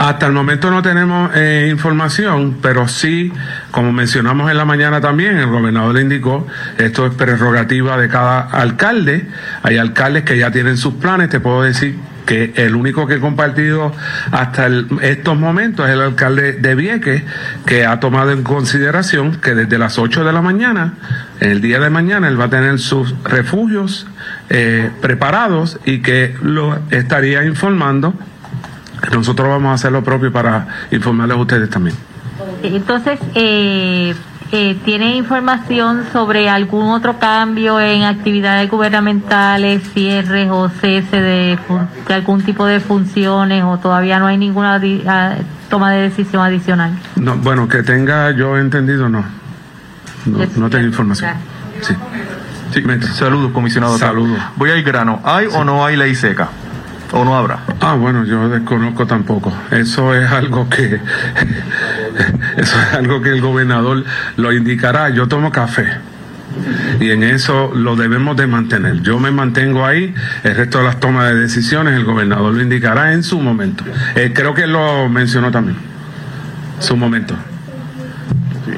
[SPEAKER 8] Hasta el momento no tenemos eh, información, pero sí, como mencionamos en la mañana también, el gobernador le indicó, esto es prerrogativa de cada alcalde. Hay alcaldes que ya tienen sus planes, te puedo decir que el único que he compartido hasta estos momentos es el alcalde de Vieques, que ha tomado en consideración que desde las 8 de la mañana, el día de mañana, él va a tener sus refugios eh, preparados y que lo estaría informando nosotros vamos a hacer lo propio para informarles a ustedes también.
[SPEAKER 13] Entonces, eh, eh, ¿tiene información sobre algún otro cambio en actividades gubernamentales, cierres o cese de, algún tipo de funciones o todavía no hay ninguna di- toma de decisión adicional?
[SPEAKER 8] No, bueno, que tenga yo entendido, no. No, no tengo información. Sí.
[SPEAKER 16] Saludos, comisionado.
[SPEAKER 8] Saludos.
[SPEAKER 16] Voy al grano. ¿Hay o no hay ley seca? ¿O no habrá?
[SPEAKER 8] Ah, bueno, yo desconozco tampoco. Eso es algo que eso es algo que el gobernador lo indicará. Yo tomo café. Y en eso lo debemos de mantener. Yo me mantengo ahí, el resto de las tomas de decisiones el gobernador lo indicará en su momento. Eh, creo que lo mencionó también. Su momento.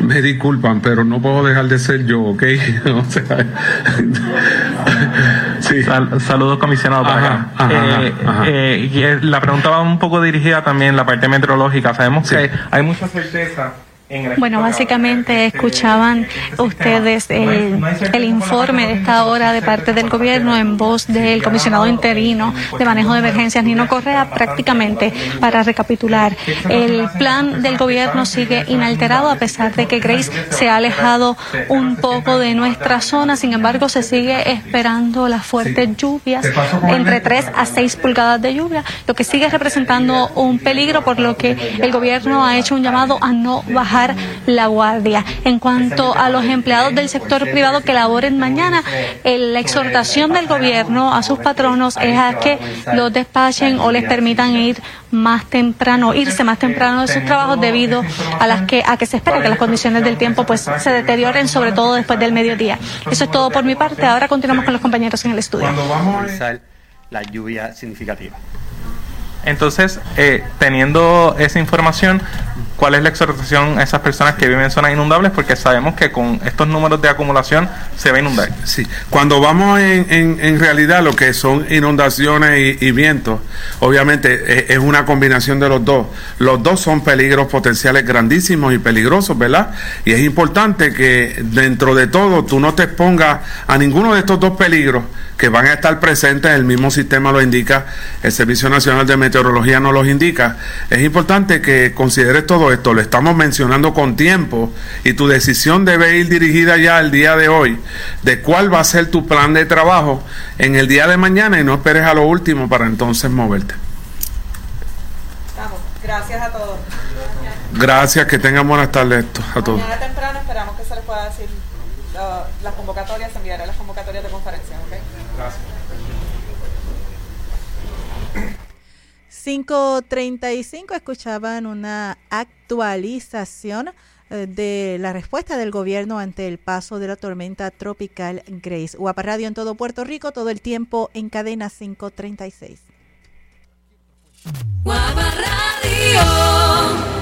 [SPEAKER 8] Me disculpan, pero no puedo dejar de ser yo, ¿ok? O sea,
[SPEAKER 12] Sal- saludos, comisionado. Para
[SPEAKER 8] Ajá,
[SPEAKER 12] acá.
[SPEAKER 8] ajá,
[SPEAKER 12] Eh,
[SPEAKER 8] ajá.
[SPEAKER 12] eh, eh, la pregunta va un poco dirigida también en la parte meteorológica. Sabemos que hay mucha certeza
[SPEAKER 2] Bueno, básicamente escuchaban ustedes el, el informe de esta hora de parte del gobierno en voz del comisionado interino de manejo de emergencias, Nino Correa, prácticamente para recapitular. El plan del gobierno sigue inalterado a pesar de que Grace se ha alejado un poco de nuestra zona, sin embargo se sigue esperando las fuertes lluvias, entre 3 a 6 pulgadas de lluvia, lo que sigue representando un peligro, por lo que el gobierno ha hecho un llamado a no bajar la guardia. En cuanto a los empleados del sector privado que laboren mañana, la exhortación del gobierno a sus patronos es a que los despachen o les permitan ir más temprano, irse más temprano de sus trabajos debido a las que a que se espera que las condiciones del tiempo pues se deterioren sobre todo después del mediodía. Eso es todo por mi parte. Ahora continuamos con los compañeros en el estudio.
[SPEAKER 17] la lluvia significativa.
[SPEAKER 12] Entonces, eh, teniendo esa información, ¿cuál es la exhortación a esas personas que viven en zonas inundables? Porque sabemos que con estos números de acumulación se va a inundar.
[SPEAKER 8] Sí, cuando vamos en, en, en realidad lo que son inundaciones y, vientos, obviamente eh, es una combinación de los dos. Los dos son peligros potenciales grandísimos y peligrosos, ¿verdad? Y es importante que dentro de todo tú no te expongas a ninguno de estos dos peligros que van a estar presentes, el mismo sistema lo indica, el Servicio Nacional de Meteorología nos los indica. Es importante que consideres todo esto, lo estamos mencionando con tiempo y tu decisión debe ir dirigida ya al día de hoy de cuál va a ser tu plan de trabajo en el día de mañana y no esperes a lo último para entonces moverte.
[SPEAKER 15] Gracias a todos.
[SPEAKER 8] Gracias, que tengan buenas tardes a todos.
[SPEAKER 15] Mañana temprano esperamos que se les pueda decir uh, las convocatorias, se las convocatorias de conferencia, ¿ok?
[SPEAKER 8] Gracias.
[SPEAKER 18] 535 escuchaban una actualización eh, de la respuesta del gobierno ante el paso de la tormenta tropical Grace. Guapa Radio en todo Puerto Rico, todo el tiempo en cadena 536.
[SPEAKER 19] Guapa Radio.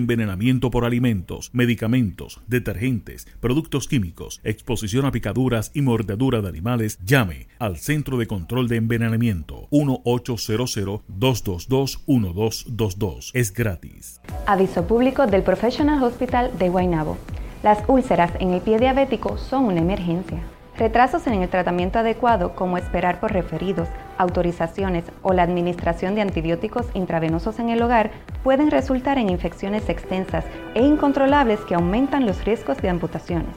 [SPEAKER 20] envenenamiento por alimentos, medicamentos, detergentes, productos químicos, exposición a picaduras y mordedura de animales, llame al Centro de Control de Envenenamiento 1-800-222-1222. Es gratis.
[SPEAKER 21] Aviso público del Professional Hospital de Guaynabo. Las úlceras en el pie diabético son una emergencia. Retrasos en el tratamiento adecuado, como esperar por referidos, autorizaciones o la administración de antibióticos intravenosos en el hogar, pueden resultar en infecciones extensas e incontrolables que aumentan los riesgos de amputaciones.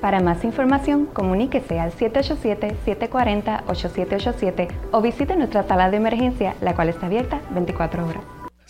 [SPEAKER 21] Para más información, comuníquese al 787-740-8787 o visite nuestra sala de emergencia, la cual está abierta 24 horas.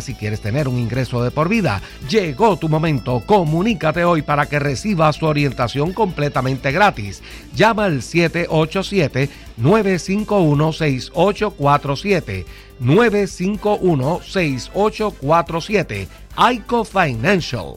[SPEAKER 22] si quieres tener un ingreso de por vida. Llegó tu momento. Comunícate hoy para que recibas tu orientación completamente gratis. Llama al 787-951-6847. 951-6847. ICO Financial.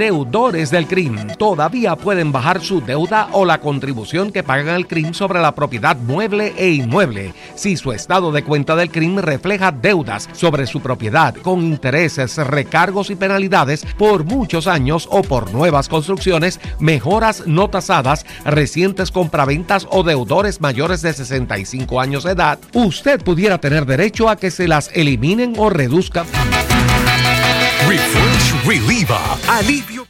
[SPEAKER 22] Deudores del CRIM todavía pueden bajar su deuda o la contribución que pagan al CRIM sobre la propiedad mueble e inmueble si su estado de cuenta del CRIM refleja deudas sobre su propiedad con intereses, recargos y penalidades por muchos años o por nuevas construcciones, mejoras no tasadas, recientes compraventas o deudores mayores de 65 años de edad, usted pudiera tener derecho a que se las eliminen o reduzcan.
[SPEAKER 23] Refresh Reliva. Alivio.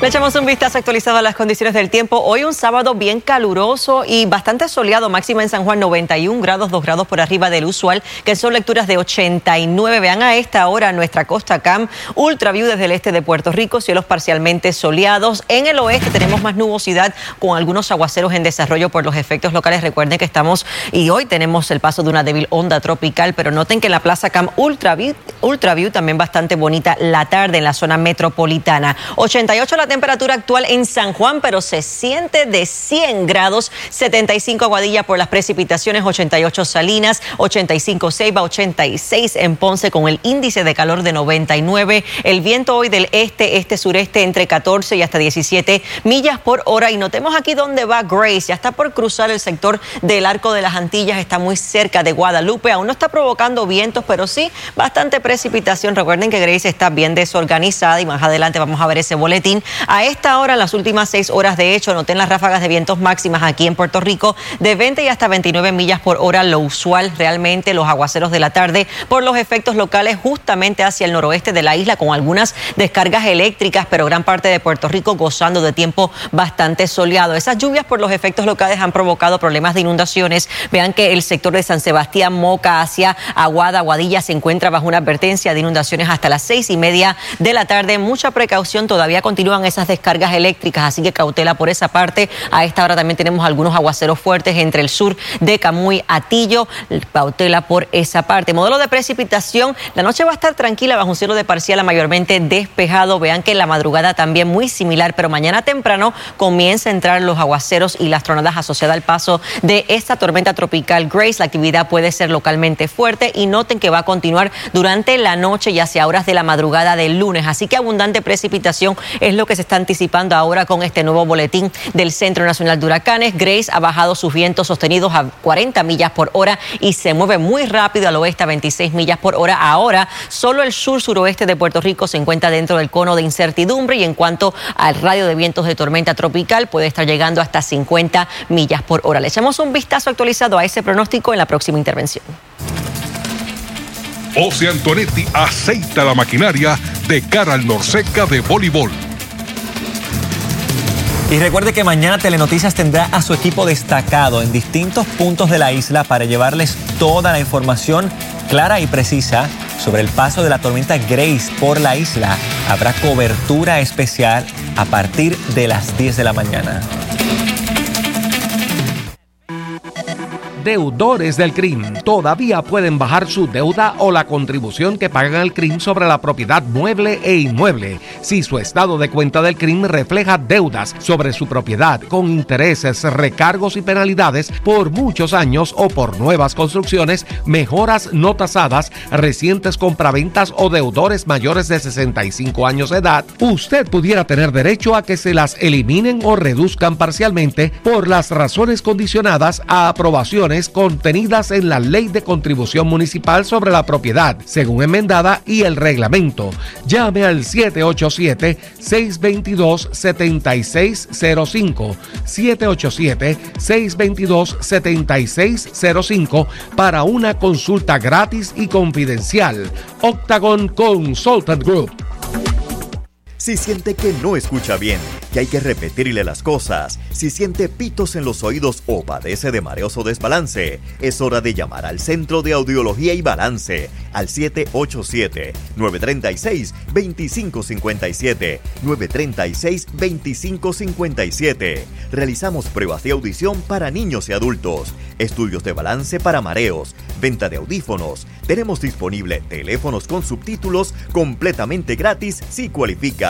[SPEAKER 1] Le echamos un vistazo actualizado a las condiciones del tiempo. Hoy un sábado bien caluroso y bastante soleado, máxima en San Juan 91 grados, 2 grados por arriba del usual, que son lecturas de 89. Vean a esta hora nuestra costa Cam, Ultra View desde el este de Puerto Rico, cielos parcialmente soleados. En el oeste tenemos más nubosidad con algunos aguaceros en desarrollo por los efectos locales. Recuerden que estamos y hoy tenemos el paso de una débil onda tropical, pero noten que en la Plaza Cam Ultra View, Ultra también bastante bonita la tarde en la zona metropolitana. 88 la temperatura actual en San Juan, pero se siente de 100 grados, 75 Aguadilla por las precipitaciones, 88 Salinas, 85 Ceiba, 86 en Ponce con el índice de calor de 99. El viento hoy del este, este, sureste entre 14 y hasta 17 millas por hora. Y notemos aquí dónde va Grace. Ya está por cruzar el sector del Arco de las Antillas, está muy cerca de Guadalupe. Aún no está provocando vientos, pero sí bastante precipitación. Recuerden que Grace está bien desorganizada y más adelante vamos a ver ese boletín. A esta hora, en las últimas seis horas, de hecho, noten las ráfagas de vientos máximas aquí en Puerto Rico de 20 y hasta 29 millas por hora, lo usual realmente, los aguaceros de la tarde por los efectos locales justamente hacia el noroeste de la isla con algunas descargas eléctricas, pero gran parte de Puerto Rico gozando de tiempo bastante soleado. Esas lluvias por los efectos locales han provocado problemas de inundaciones. Vean que el sector de San Sebastián, Moca, hacia Aguada, Aguadilla se encuentra bajo una advertencia de inundaciones hasta las seis y media de la tarde. Mucha precaución, todavía continúan esas descargas eléctricas, así que cautela por esa parte. A esta hora también tenemos algunos aguaceros fuertes entre el sur de Camuy, Atillo, cautela por esa parte. Modelo de precipitación, la noche va a estar tranquila bajo un cielo de parcial mayormente despejado. Vean que la madrugada también muy similar, pero mañana temprano comienza a entrar los aguaceros y las tronadas asociadas al paso de esta tormenta tropical Grace. La actividad puede ser localmente fuerte y noten que va a continuar durante la noche y hacia horas de la madrugada del lunes. Así que abundante precipitación es lo que se se está anticipando ahora con este nuevo boletín del Centro Nacional de Huracanes. Grace ha bajado sus vientos sostenidos a 40 millas por hora y se mueve muy rápido al oeste a 26 millas por hora. Ahora, solo el sur suroeste de Puerto Rico se encuentra dentro del cono de incertidumbre y en cuanto al radio de vientos de tormenta tropical puede estar llegando hasta 50 millas por hora. Le echamos un vistazo actualizado a ese pronóstico en la próxima intervención.
[SPEAKER 23] José Antonetti aceita la maquinaria de cara al Norseca de voleibol.
[SPEAKER 4] Y recuerde que mañana Telenoticias tendrá a su equipo destacado en distintos puntos de la isla para llevarles toda la información clara y precisa sobre el paso de la tormenta Grace por la isla. Habrá cobertura especial a partir de las 10 de la mañana.
[SPEAKER 22] Deudores del CRIM. Todavía pueden bajar su deuda o la contribución que pagan al CRIM sobre la propiedad mueble e inmueble. Si su estado de cuenta del CRIM refleja deudas sobre su propiedad con intereses, recargos y penalidades por muchos años o por nuevas construcciones, mejoras no tasadas, recientes compraventas o deudores mayores de 65 años de edad, usted pudiera tener derecho a que se las eliminen o reduzcan parcialmente por las razones condicionadas a contenidas en la Ley de Contribución Municipal sobre la Propiedad, según enmendada, y el reglamento. Llame al 787-622-7605. 787-622-7605 para una consulta gratis y confidencial. Octagon Consultant Group.
[SPEAKER 24] Si siente que no escucha bien, que hay que repetirle las cosas, si siente pitos en los oídos o padece de mareos o desbalance, es hora de llamar al Centro de Audiología y Balance al 787-936-2557, 936-2557. Realizamos pruebas de audición para niños y adultos, estudios de balance para mareos, venta de audífonos. Tenemos disponible teléfonos con subtítulos completamente gratis si cualifica.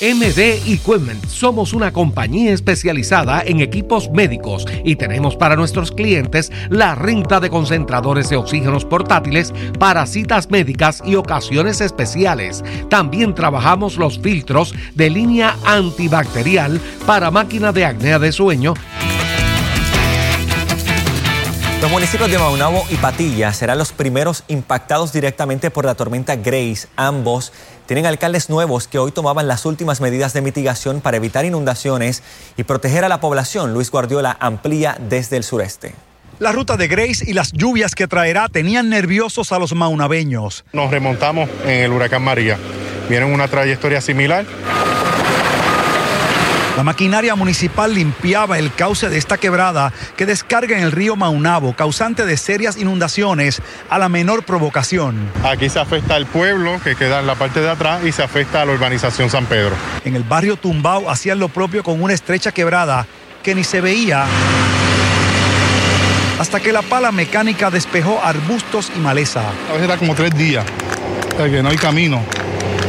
[SPEAKER 22] MD Equipment somos una compañía especializada en equipos médicos y tenemos para nuestros clientes la renta de concentradores de oxígenos portátiles para citas médicas y ocasiones especiales. También trabajamos los filtros de línea antibacterial para máquina de acnea de sueño.
[SPEAKER 4] Los municipios de Maunabo y Patilla serán los primeros impactados directamente por la tormenta Grace. Ambos tienen alcaldes nuevos que hoy tomaban las últimas medidas de mitigación para evitar inundaciones y proteger a la población. Luis Guardiola amplía desde el sureste.
[SPEAKER 25] La ruta de Grace y las lluvias que traerá tenían nerviosos a los maunabeños.
[SPEAKER 26] Nos remontamos en el huracán María. Vienen una trayectoria similar.
[SPEAKER 25] La maquinaria municipal limpiaba el cauce de esta quebrada que descarga en el río Maunabo, causante de serias inundaciones a la menor provocación.
[SPEAKER 26] Aquí se afecta al pueblo que queda en la parte de atrás y se afecta a la urbanización San Pedro.
[SPEAKER 25] En el barrio Tumbao hacían lo propio con una estrecha quebrada que ni se veía hasta que la pala mecánica despejó arbustos y maleza.
[SPEAKER 27] A veces da como tres días, que no hay camino.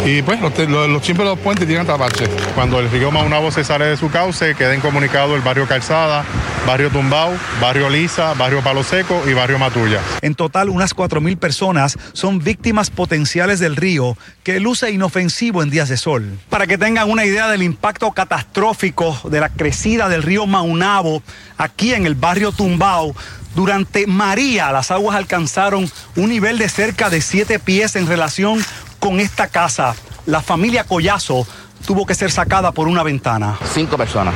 [SPEAKER 27] Y pues los, los, siempre los puentes tienen que taparse.
[SPEAKER 26] Cuando el río Maunabo se sale de su cauce, queda incomunicado el barrio Calzada, barrio Tumbao, barrio Lisa, barrio Palo Seco y barrio Matulla.
[SPEAKER 25] En total, unas 4.000 personas son víctimas potenciales del río que luce inofensivo en días de sol. Para que tengan una idea del impacto catastrófico de la crecida del río Maunabo aquí en el barrio Tumbao, durante María las aguas alcanzaron un nivel de cerca de 7 pies en relación con esta casa. La familia Collazo tuvo que ser sacada por una ventana.
[SPEAKER 28] Cinco personas,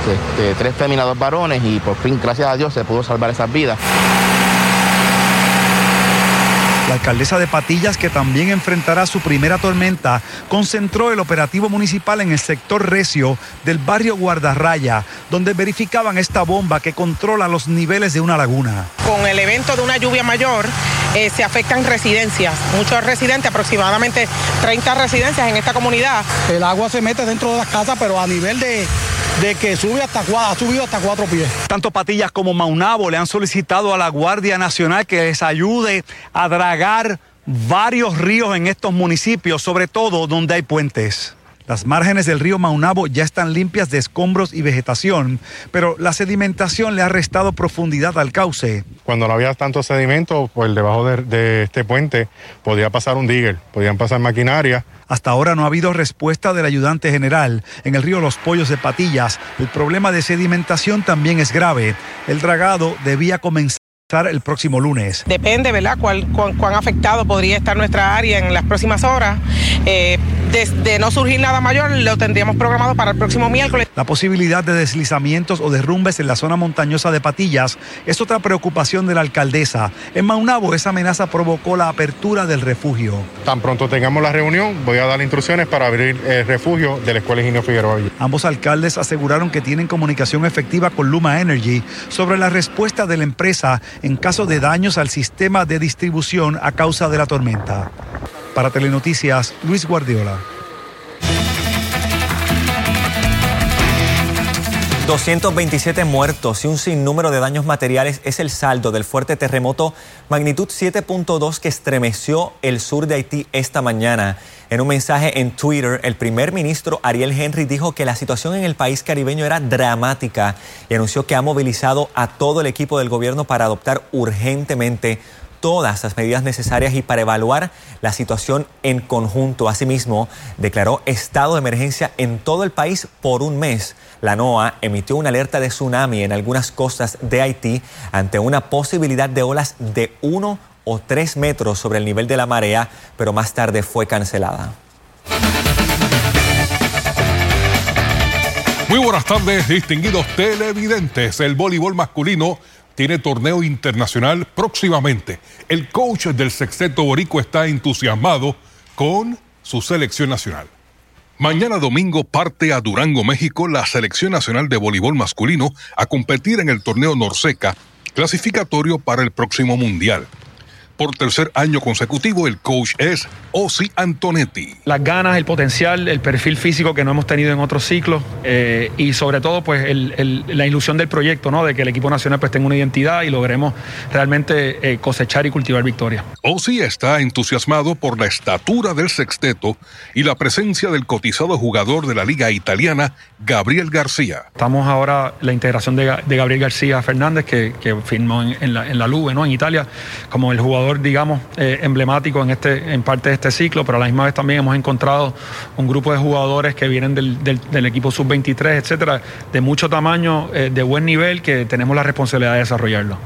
[SPEAKER 28] este, tres féminas, dos varones y por fin, gracias a Dios, se pudo salvar esas vidas.
[SPEAKER 25] La alcaldesa de Patillas, que también enfrentará su primera tormenta, concentró el operativo municipal en el sector recio del barrio Guardarraya, donde verificaban esta bomba que controla los niveles de una laguna.
[SPEAKER 29] Con el evento de una lluvia mayor, eh, se afectan residencias, muchos residentes, aproximadamente 30 residencias en esta comunidad.
[SPEAKER 30] El agua se mete dentro de las casas, pero a nivel de, de que sube hasta ha subido hasta cuatro pies.
[SPEAKER 25] Tanto Patillas como Maunabo le han solicitado a la Guardia Nacional que les ayude a dragar varios ríos en estos municipios, sobre todo donde hay puentes. Las márgenes del río Maunabo ya están limpias de escombros y vegetación, pero la sedimentación le ha restado profundidad al cauce.
[SPEAKER 26] Cuando no había tanto sedimento, pues debajo de, de este puente podía pasar un digger, podían pasar maquinaria.
[SPEAKER 25] Hasta ahora no ha habido respuesta del ayudante general. En el río Los Pollos de Patillas, el problema de sedimentación también es grave. El dragado debía comenzar el próximo lunes.
[SPEAKER 29] Depende, ¿verdad?, cuán afectado podría estar nuestra área en las próximas horas. Eh, de, de, no surgir nada mayor, lo tendríamos programado para el próximo miércoles.
[SPEAKER 25] La posibilidad de deslizamientos o derrumbes en la zona montañosa de Patillas es otra preocupación de la alcaldesa. En Maunabo, esa amenaza provocó la apertura del refugio.
[SPEAKER 26] Tan pronto tengamos la reunión, voy a dar instrucciones para abrir el refugio de la Escuela Ingenio Figueroa.
[SPEAKER 25] Ambos alcaldes aseguraron que tienen comunicación efectiva con Luma Energy sobre la respuesta de la empresa en caso de daños al sistema de distribución a causa de la tormenta. Para Telenoticias, Luis Guardiola.
[SPEAKER 4] 227 muertos y un sinnúmero de daños materiales es el saldo del fuerte terremoto magnitud 7.2 que estremeció el sur de Haití esta mañana. En un mensaje en Twitter, el primer ministro Ariel Henry dijo que la situación en el país caribeño era dramática y anunció que ha movilizado a todo el equipo del gobierno para adoptar urgentemente todas las medidas necesarias y para evaluar la situación en conjunto. Asimismo, declaró estado de emergencia en todo el país por un mes. La NOAA emitió una alerta de tsunami en algunas costas de Haití ante una posibilidad de olas de uno o tres metros sobre el nivel de la marea, pero más tarde fue cancelada.
[SPEAKER 23] Muy buenas tardes, distinguidos televidentes. El voleibol masculino tiene torneo internacional próximamente. El coach del sexteto borico está entusiasmado con su selección nacional. Mañana domingo parte a Durango, México, la selección nacional de voleibol masculino a competir en el torneo Norseca, clasificatorio para el próximo mundial. Por tercer año consecutivo, el coach es Osi Antonetti.
[SPEAKER 31] Las ganas, el potencial, el perfil físico que no hemos tenido en otros ciclos eh, y sobre todo pues el, el, la ilusión del proyecto, ¿no? de que el equipo nacional pues tenga una identidad y logremos realmente eh, cosechar y cultivar victorias.
[SPEAKER 23] Osi está entusiasmado por la estatura del sexteto y la presencia del cotizado jugador de la liga italiana, Gabriel García.
[SPEAKER 31] Estamos ahora la integración de, de Gabriel García Fernández que, que firmó en, en, la, en la Lube, ¿no? en Italia, como el jugador digamos, eh, emblemático en, este, en parte de este ciclo, pero a la misma vez también hemos encontrado un grupo de jugadores que vienen del, del, equipo sub-23, etcétera, de mucho tamaño, eh, de buen nivel, que tenemos la responsabilidad de desarrollarlo.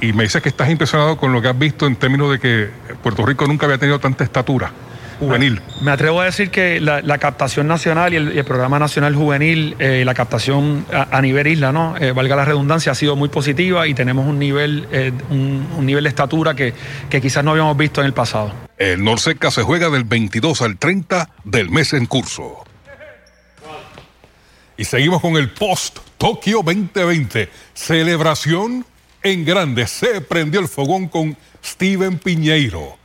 [SPEAKER 23] Y me dices que estás impresionado con lo que has visto en términos de que Puerto Rico nunca había tenido tanta estatura juvenil.
[SPEAKER 31] Me atrevo a decir que la, la captación nacional y el, el, programa nacional juvenil, eh, la captación a, a, nivel isla, ¿no? Eh, valga la redundancia, ha sido muy positiva y tenemos un nivel, eh, un, un, nivel de estatura que, que quizás no habíamos visto en el pasado.
[SPEAKER 23] El Norseca se juega del 22 al 30 del mes en curso. Y seguimos con el post Tokio 2020. Celebración en grande. Se prendió el fogón con Steven Piñeiro.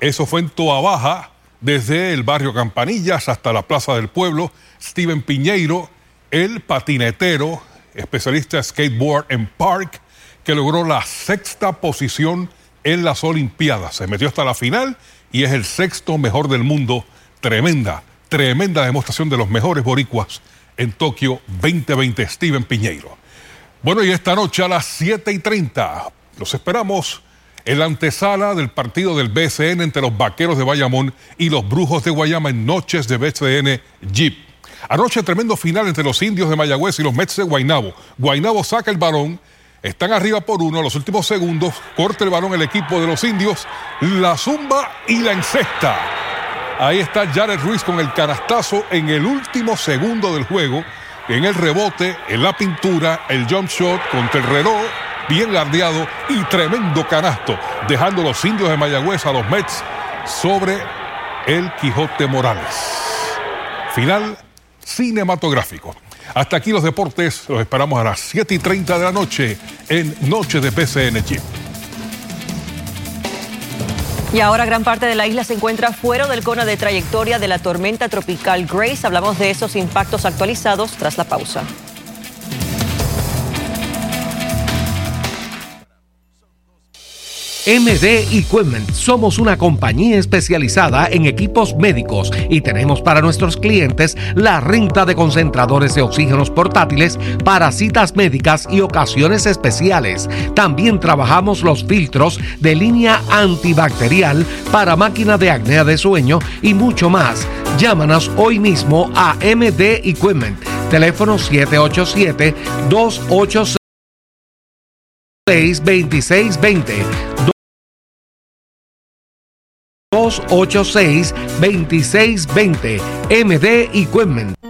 [SPEAKER 23] Eso fue en Toa Baja, desde el barrio Campanillas hasta la Plaza del Pueblo. Steven Piñeiro, el patinetero, especialista skateboard en Park, que logró la sexta posición en las Olimpiadas. Se metió hasta la final y es el sexto mejor del mundo. Tremenda, tremenda demostración de los mejores boricuas en Tokio 2020. Steven Piñeiro. Bueno, y esta noche a las 7 y 30 los esperamos en la antesala del partido del BCN entre los Vaqueros de Bayamón y los Brujos de Guayama en noches de BCN Jeep. Anoche tremendo final entre los indios de Mayagüez y los Mets de Guaynabo. Guaynabo saca el balón, están arriba por uno, los últimos segundos, corta el balón el equipo de los indios, la zumba y la encesta. Ahí está Jared Ruiz con el canastazo en el último segundo del juego, en el rebote, en la pintura, el jump shot contra el reloj, bien guardiado y tremendo canasto, dejando los indios de Mayagüez a los Mets sobre el Quijote Morales. Final cinematográfico. Hasta aquí los deportes, los esperamos a las 7 y 30 de la noche en Noche de PCN Chip.
[SPEAKER 1] Y ahora gran parte de la isla se encuentra fuera del cono de trayectoria de la tormenta tropical Grace. Hablamos de esos impactos actualizados tras la pausa.
[SPEAKER 22] MD Equipment. Somos una compañía especializada en equipos médicos y tenemos para nuestros clientes la renta de concentradores de oxígenos portátiles para citas médicas y ocasiones especiales. También trabajamos los filtros de línea antibacterial para máquina de acnea de sueño y mucho más. Llámanos hoy mismo a MD Equipment. Teléfono 787 286 2620 286-2620 MD Equipment.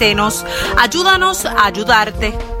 [SPEAKER 32] Ayúdanos a ayudarte.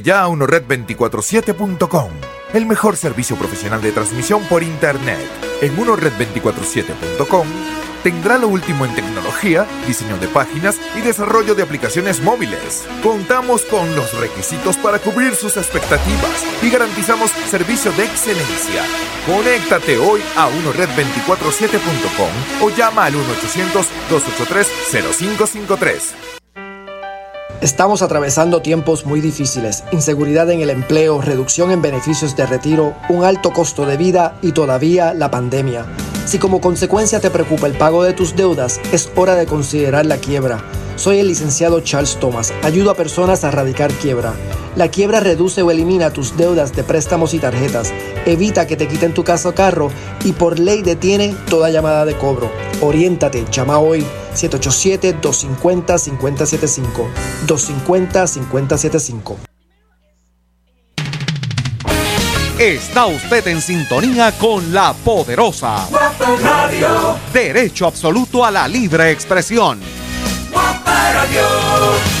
[SPEAKER 33] ya a unored247.com, el mejor servicio profesional de transmisión por Internet. En unored247.com tendrá lo último en tecnología, diseño de páginas y desarrollo de aplicaciones móviles. Contamos con los requisitos para cubrir sus expectativas y garantizamos servicio de excelencia. Conéctate hoy a unored247.com o llama al 1-800-283-0553.
[SPEAKER 34] Estamos atravesando tiempos muy difíciles, inseguridad en el empleo, reducción en beneficios de retiro, un alto costo de vida y todavía la pandemia. Si como consecuencia te preocupa el pago de tus deudas, es hora de considerar la quiebra. Soy el licenciado Charles Thomas. Ayudo a personas a erradicar quiebra. La quiebra reduce o elimina tus deudas de préstamos y tarjetas. Evita que te quiten tu casa o carro y por ley detiene toda llamada de cobro. Oriéntate, llama hoy 787-250-5075. 250-5075.
[SPEAKER 22] Está usted en sintonía con la poderosa. Derecho absoluto a la libre expresión. Guapa Radio.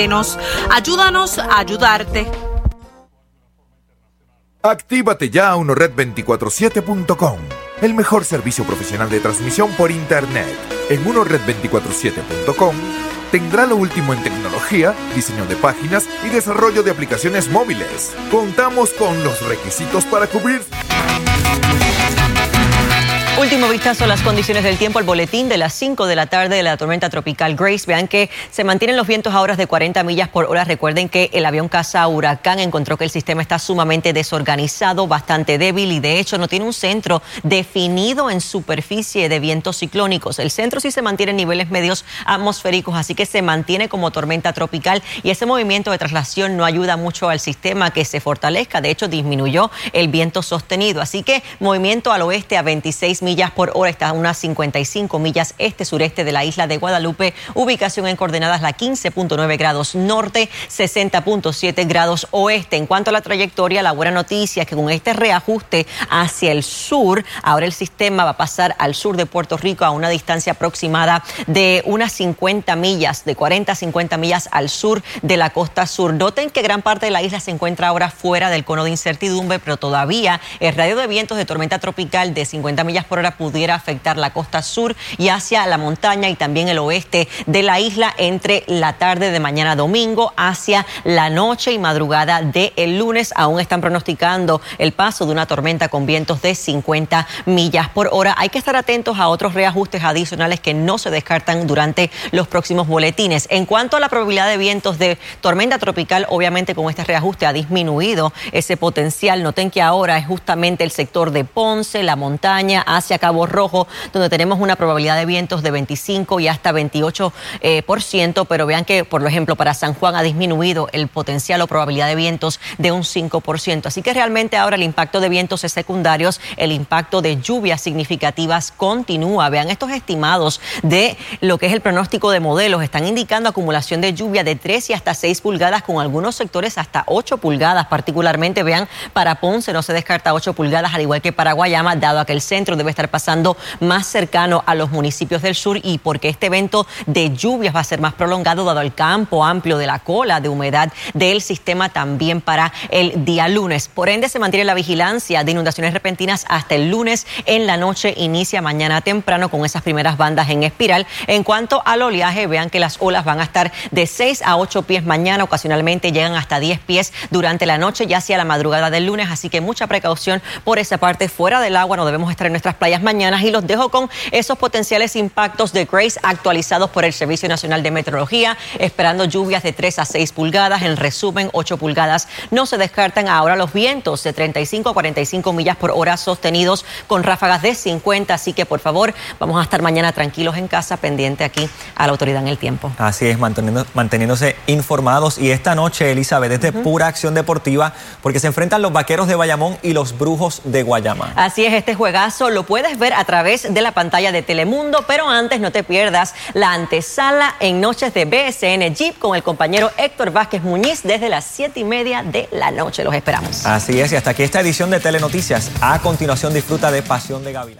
[SPEAKER 32] Ayúdanos a ayudarte.
[SPEAKER 33] Actívate ya a unored247.com, el mejor servicio profesional de transmisión por Internet. En unored247.com tendrá lo último en tecnología, diseño de páginas y desarrollo de aplicaciones móviles. Contamos con los requisitos para cubrir
[SPEAKER 1] Último vistazo a las condiciones del tiempo, el boletín de las 5 de la tarde de la tormenta tropical Grace. Vean que se mantienen los vientos a horas de 40 millas por hora. Recuerden que el avión caza huracán encontró que el sistema está sumamente desorganizado, bastante débil y de hecho no tiene un centro definido en superficie de vientos ciclónicos. El centro sí se mantiene en niveles medios atmosféricos, así que se mantiene como tormenta tropical y ese movimiento de traslación no ayuda mucho al sistema que se fortalezca. De hecho, disminuyó el viento sostenido. Así que movimiento al oeste a 26 millas millas por hora, está a unas 55 millas este-sureste de la isla de Guadalupe, ubicación en coordenadas la 15.9 grados norte, 60.7 grados oeste. En cuanto a la trayectoria, la buena noticia es que con este reajuste hacia el sur, ahora el sistema va a pasar al sur de Puerto Rico a una distancia aproximada de unas 50 millas, de 40 a 50 millas al sur de la costa sur. Noten que gran parte de la isla se encuentra ahora fuera del cono de incertidumbre, pero todavía el radio de vientos de tormenta tropical de 50 millas por pudiera afectar la costa sur y hacia la montaña y también el oeste de la isla entre la tarde de mañana domingo hacia la noche y madrugada del el lunes. Aún están pronosticando el paso de una tormenta con vientos de 50 millas por hora. Hay que estar atentos a otros reajustes adicionales que no se descartan durante los próximos boletines. En cuanto a la probabilidad de vientos de tormenta tropical, obviamente con este reajuste ha disminuido ese potencial. Noten que ahora es justamente el sector de Ponce, la montaña, hacia Cabo Rojo, donde tenemos una probabilidad de vientos de 25 y hasta 28 eh, por ciento, pero vean que, por ejemplo, para San Juan ha disminuido el potencial o probabilidad de vientos de un 5%. Así que realmente ahora el impacto de vientos es secundarios, el impacto de lluvias significativas continúa. Vean estos estimados de lo que es el pronóstico de modelos. Están indicando acumulación de lluvia de 3 y hasta 6 pulgadas, con algunos sectores hasta 8 pulgadas, particularmente. Vean, para Ponce no se descarta 8 pulgadas, al igual que para Guayama, dado a que el centro debe estar pasando más cercano a los municipios del sur y porque este evento de lluvias va a ser más prolongado dado el campo amplio de la cola de humedad del sistema también para el día lunes. Por ende, se mantiene la vigilancia de inundaciones repentinas hasta el lunes en la noche, inicia mañana temprano con esas primeras bandas en espiral. En cuanto al oleaje, vean que las olas van a estar de 6 a 8 pies mañana, ocasionalmente llegan hasta 10 pies durante la noche y hacia la madrugada del lunes, así que mucha precaución por esa parte fuera del agua, no debemos estar en nuestras playas mañanas y los dejo con esos potenciales impactos de Grace actualizados por el Servicio Nacional de Meteorología, esperando lluvias de 3 a 6 pulgadas, en resumen 8 pulgadas. No se descartan ahora los vientos de 35 a 45 millas por hora sostenidos con ráfagas de 50, así que por favor vamos a estar mañana tranquilos en casa, pendiente aquí a la autoridad en el tiempo.
[SPEAKER 4] Así es, manteniéndose informados y esta noche, Elizabeth, es de pura acción deportiva porque se enfrentan los vaqueros de Bayamón y los brujos de Guayama.
[SPEAKER 1] Así es, este juegazo lo puedes ver a través de la pantalla de Telemundo, pero antes no te pierdas la antesala en noches de BSN Jeep con el compañero Héctor Vázquez Muñiz desde las 7 y media de la noche. Los esperamos.
[SPEAKER 4] Así es, y hasta aquí esta edición de Telenoticias. A continuación disfruta de Pasión de Gavilán.